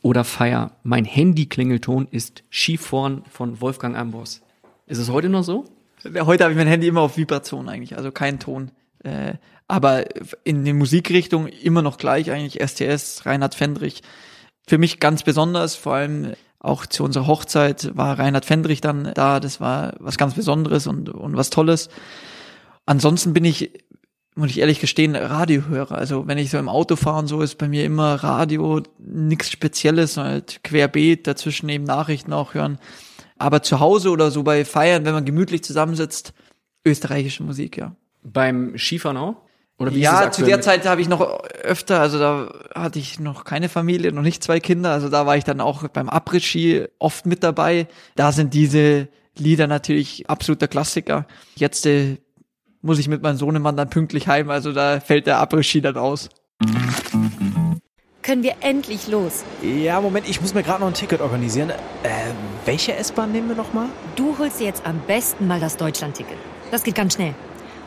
S3: oder feier. Mein Handy-Klingelton ist Skifahren von Wolfgang Ambros. Ist es heute noch so?
S1: Heute habe ich mein Handy immer auf Vibration eigentlich, also kein Ton. Äh, aber in der Musikrichtung immer noch gleich eigentlich STS, Reinhard Fendrich. Für mich ganz besonders, vor allem auch zu unserer Hochzeit war Reinhard Fendrich dann da. Das war was ganz Besonderes und, und was Tolles. Ansonsten bin ich, muss ich ehrlich gestehen, Radiohörer. Also wenn ich so im Auto fahre und so, ist bei mir immer Radio, nichts Spezielles, halt querbeet, dazwischen eben Nachrichten auch hören. Aber zu Hause oder so bei Feiern, wenn man gemütlich zusammensitzt, österreichische Musik, ja.
S3: Beim Skifahren auch?
S1: Oder wie ja, zu der Zeit habe ich noch öfter, also da hatte ich noch keine Familie, noch nicht zwei Kinder, also da war ich dann auch beim Après-Ski oft mit dabei. Da sind diese Lieder natürlich absoluter Klassiker. Jetzt äh, muss ich mit meinem Sohnemann dann pünktlich heim, also da fällt der Après-Ski dann aus.
S7: Können wir endlich los?
S8: Ja, Moment, ich muss mir gerade noch ein Ticket organisieren. Äh, welche S-Bahn nehmen wir nochmal?
S7: Du holst dir jetzt am besten mal das Deutschland-Ticket. Das geht ganz schnell.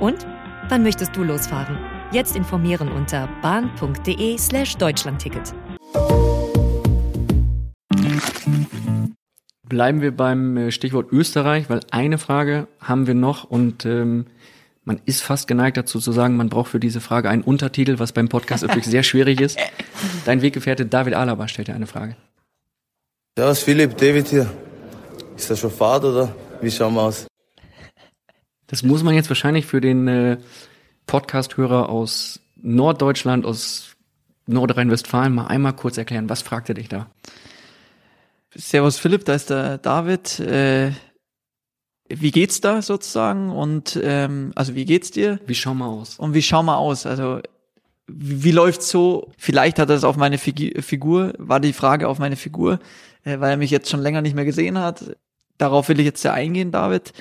S7: Und wann möchtest du losfahren? Jetzt informieren unter bahn.de slash Deutschlandticket.
S3: Bleiben wir beim äh, Stichwort Österreich, weil eine Frage haben wir noch und ähm, man ist fast geneigt dazu zu sagen, man braucht für diese Frage einen Untertitel, was beim Podcast natürlich sehr schwierig ist. Dein Weggefährte David Alaba stellt dir eine Frage.
S9: Ja, was Philipp, David hier. Ist das schon Fahrt oder wie schauen wir aus?
S3: Das muss man jetzt wahrscheinlich für den äh, Podcast-Hörer aus Norddeutschland, aus Nordrhein-Westfalen mal einmal kurz erklären. Was fragte dich da?
S1: Servus Philipp, da ist der David. Äh, wie geht's da sozusagen? Und ähm, also wie geht's dir?
S3: Wie schau mal aus?
S1: Und wie schau mal aus? Also wie, wie läuft's so? Vielleicht hat er es auf meine Fig Figur, war die Frage auf meine Figur, äh, weil er mich jetzt schon länger nicht mehr gesehen hat. Darauf will ich jetzt sehr eingehen, David.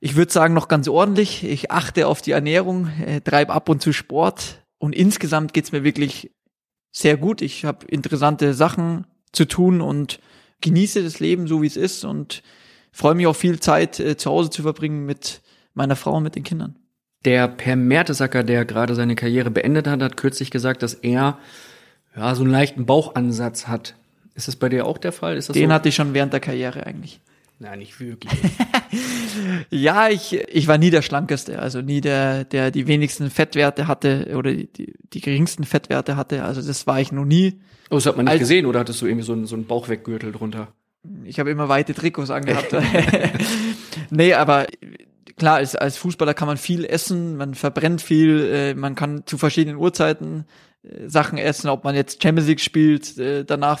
S1: Ich würde sagen, noch ganz ordentlich. Ich achte auf die Ernährung, äh, treibe ab und zu Sport und insgesamt geht's mir wirklich sehr gut. Ich habe interessante Sachen zu tun und genieße das Leben so, wie es ist und freue mich auch viel Zeit äh, zu Hause zu verbringen mit meiner Frau und mit den Kindern.
S3: Der Per Mertesacker, der gerade seine Karriere beendet hat, hat kürzlich gesagt, dass er ja so einen leichten Bauchansatz hat. Ist das bei dir auch der Fall? Ist das
S1: Den
S3: so?
S1: hatte ich schon während der Karriere eigentlich.
S3: Nein, nicht wirklich.
S1: ja, ich, ich war nie der Schlankeste, also nie der, der die wenigsten Fettwerte hatte oder die, die geringsten Fettwerte hatte. Also das war ich noch nie.
S3: Oh, das hat man nicht Als, gesehen oder hattest du irgendwie so einen, so einen Bauchweggürtel drunter?
S1: Ich habe immer weite Trikots angehabt. nee, aber klar, als, als Fußballer kann man viel essen, man verbrennt viel, äh, man kann zu verschiedenen Uhrzeiten Sachen essen, ob man jetzt Champions League spielt, äh, danach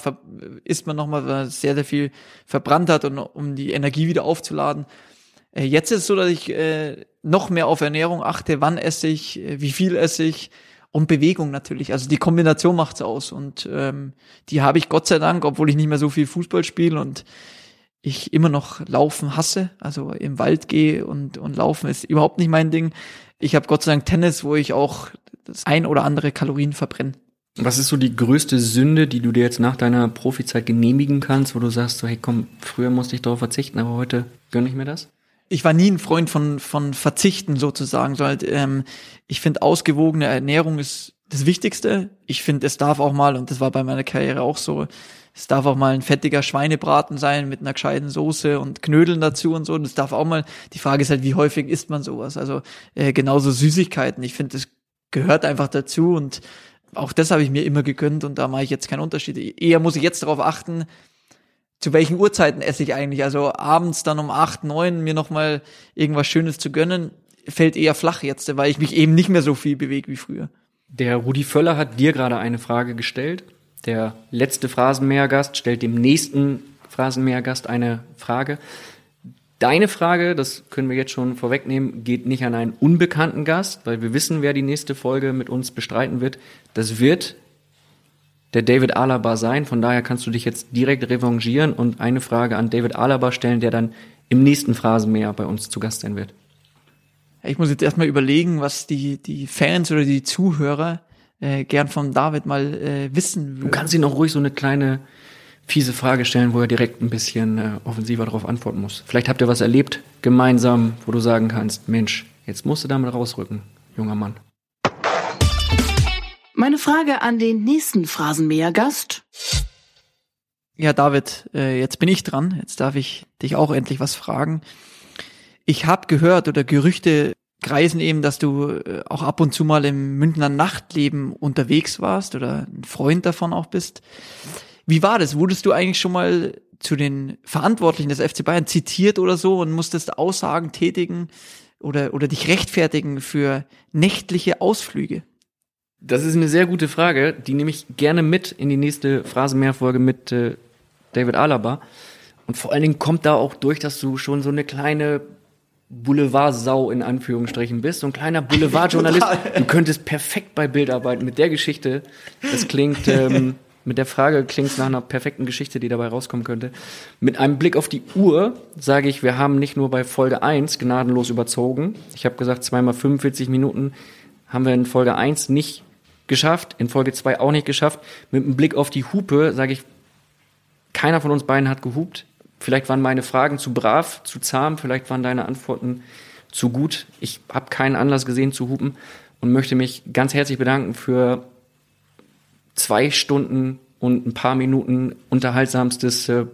S1: isst man nochmal, weil man sehr, sehr viel verbrannt hat und um die Energie wieder aufzuladen. Äh, jetzt ist es so, dass ich äh, noch mehr auf Ernährung achte, wann esse ich, wie viel esse ich und Bewegung natürlich. Also die Kombination macht's aus und ähm, die habe ich Gott sei Dank, obwohl ich nicht mehr so viel Fußball spiele und ich immer noch Laufen hasse, also im Wald gehe und, und Laufen ist überhaupt nicht mein Ding. Ich habe Gott sei Dank Tennis, wo ich auch das ein oder andere Kalorien verbrennen.
S3: Was ist so die größte Sünde, die du dir jetzt nach deiner Profizeit genehmigen kannst, wo du sagst, so, hey komm, früher musste ich darauf verzichten, aber heute gönne ich mir das?
S1: Ich war nie ein Freund von, von Verzichten sozusagen. So halt, ähm, ich finde, ausgewogene Ernährung ist das Wichtigste. Ich finde, es darf auch mal, und das war bei meiner Karriere auch so, es darf auch mal ein fettiger Schweinebraten sein mit einer gescheiten Soße und Knödeln dazu und so. Das darf auch mal. Die Frage ist halt, wie häufig isst man sowas? Also äh, genauso Süßigkeiten. Ich finde, das gehört einfach dazu und auch das habe ich mir immer gegönnt und da mache ich jetzt keinen Unterschied. Eher muss ich jetzt darauf achten, zu welchen Uhrzeiten esse ich eigentlich. Also abends dann um acht, neun mir nochmal irgendwas Schönes zu gönnen, fällt eher flach jetzt, weil ich mich eben nicht mehr so viel bewege wie früher.
S3: Der Rudi Völler hat dir gerade eine Frage gestellt. Der letzte Phrasenmähergast stellt dem nächsten Phrasenmähergast eine Frage. Deine Frage, das können wir jetzt schon vorwegnehmen, geht nicht an einen unbekannten Gast, weil wir wissen, wer die nächste Folge mit uns bestreiten wird. Das wird der David Alaba sein. Von daher kannst du dich jetzt direkt revanchieren und eine Frage an David Alaba stellen, der dann im nächsten Phrasenmäher bei uns zu Gast sein wird.
S1: Ich muss jetzt erstmal überlegen, was die, die Fans oder die Zuhörer äh, gern von David mal äh, wissen würden.
S3: Du kannst ihn auch ruhig so eine kleine fiese Frage stellen, wo er direkt ein bisschen äh, offensiver darauf antworten muss. Vielleicht habt ihr was erlebt gemeinsam, wo du sagen kannst, Mensch, jetzt musst du damit rausrücken, junger Mann.
S2: Meine Frage an den nächsten Phrasenmäher-Gast.
S1: Ja, David, äh, jetzt bin ich dran. Jetzt darf ich dich auch endlich was fragen. Ich habe gehört oder Gerüchte kreisen eben, dass du äh, auch ab und zu mal im Münchner Nachtleben unterwegs warst oder ein Freund davon auch bist. Wie war das? Wurdest du eigentlich schon mal zu den Verantwortlichen des FC Bayern zitiert oder so und musstest Aussagen tätigen oder, oder dich rechtfertigen für nächtliche Ausflüge?
S3: Das ist eine sehr gute Frage, die nehme ich gerne mit in die nächste Phrasenmehrfolge mit äh, David Alaba. Und vor allen Dingen kommt da auch durch, dass du schon so eine kleine Boulevardsau in Anführungsstrichen bist, so ein kleiner Boulevardjournalist. du könntest perfekt bei Bild arbeiten mit der Geschichte. Das klingt ähm, mit der Frage klingt es nach einer perfekten Geschichte, die dabei rauskommen könnte. Mit einem Blick auf die Uhr sage ich, wir haben nicht nur bei Folge 1 gnadenlos überzogen. Ich habe gesagt, zweimal 45 Minuten haben wir in Folge 1 nicht geschafft, in Folge 2 auch nicht geschafft. Mit einem Blick auf die Hupe sage ich, keiner von uns beiden hat gehupt. Vielleicht waren meine Fragen zu brav, zu zahm, vielleicht waren deine Antworten zu gut. Ich habe keinen Anlass gesehen zu hupen und möchte mich ganz herzlich bedanken für zwei Stunden und ein paar Minuten unterhaltsamstes äh,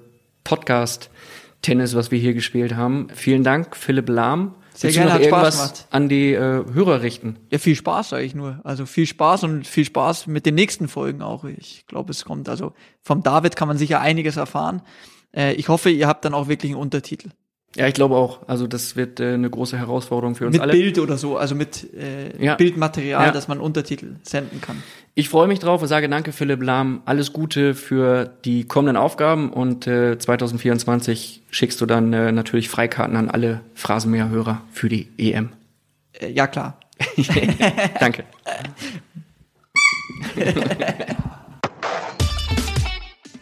S3: Podcast-Tennis, was wir hier gespielt haben. Vielen Dank, Philipp Lahm.
S1: Sehr
S3: Willst
S1: gerne,
S3: noch
S1: hat Spaß
S3: irgendwas
S1: gemacht.
S3: an die äh, Hörer richten?
S1: Ja, viel Spaß sage ich nur. Also viel Spaß und viel Spaß mit den nächsten Folgen auch. Ich glaube, es kommt. Also vom David kann man sicher einiges erfahren. Äh, ich hoffe, ihr habt dann auch wirklich einen Untertitel.
S3: Ja, ich glaube auch. Also das wird äh, eine große Herausforderung für uns
S1: Mit
S3: alle.
S1: Bild oder so, also mit äh,
S3: Ja.
S1: Bildmaterial,
S3: Ja.
S1: dass man Untertitel senden kann.
S3: Ich freue mich drauf und sage danke, Philipp Lahm. Alles Gute für die kommenden Aufgaben und äh, 2024 schickst du dann äh, natürlich Freikarten an alle Phrasenmäher-Hörer für die EM.
S1: Äh, ja, klar.
S3: Danke.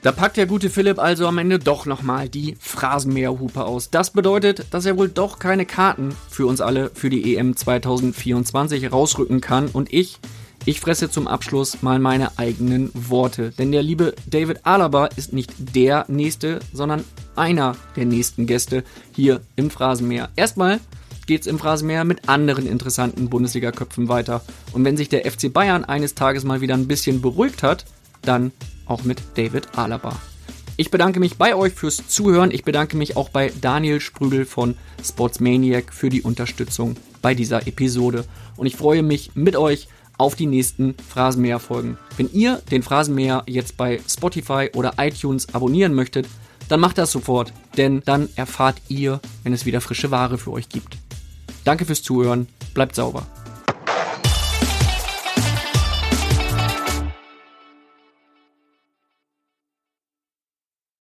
S3: Da packt der gute Philipp also am Ende doch nochmal die Phrasenmäherhupe aus. Das bedeutet, dass er wohl doch keine Karten für uns alle für die EM 2024 rausrücken kann. Und ich, ich fresse zum Abschluss mal meine eigenen Worte. Denn der liebe David Alaba ist nicht der Nächste, sondern einer der nächsten Gäste hier im Phrasenmäher. Erstmal geht's im Phrasenmäher mit anderen interessanten Bundesliga-Köpfen weiter. Und wenn sich der FC Bayern eines Tages mal wieder ein bisschen beruhigt hat, dann auch mit David Alaba. Ich bedanke mich bei euch fürs Zuhören. Ich bedanke mich auch bei Daniel Sprügel von Sportsmaniac für die Unterstützung bei dieser Episode. Und ich freue mich mit euch auf die nächsten Phrasenmäher-Folgen. Wenn ihr den Phrasenmäher jetzt bei Spotify oder iTunes abonnieren möchtet, dann macht das sofort, denn dann erfahrt ihr, wenn es wieder frische Ware für euch gibt. Danke fürs Zuhören, bleibt sauber.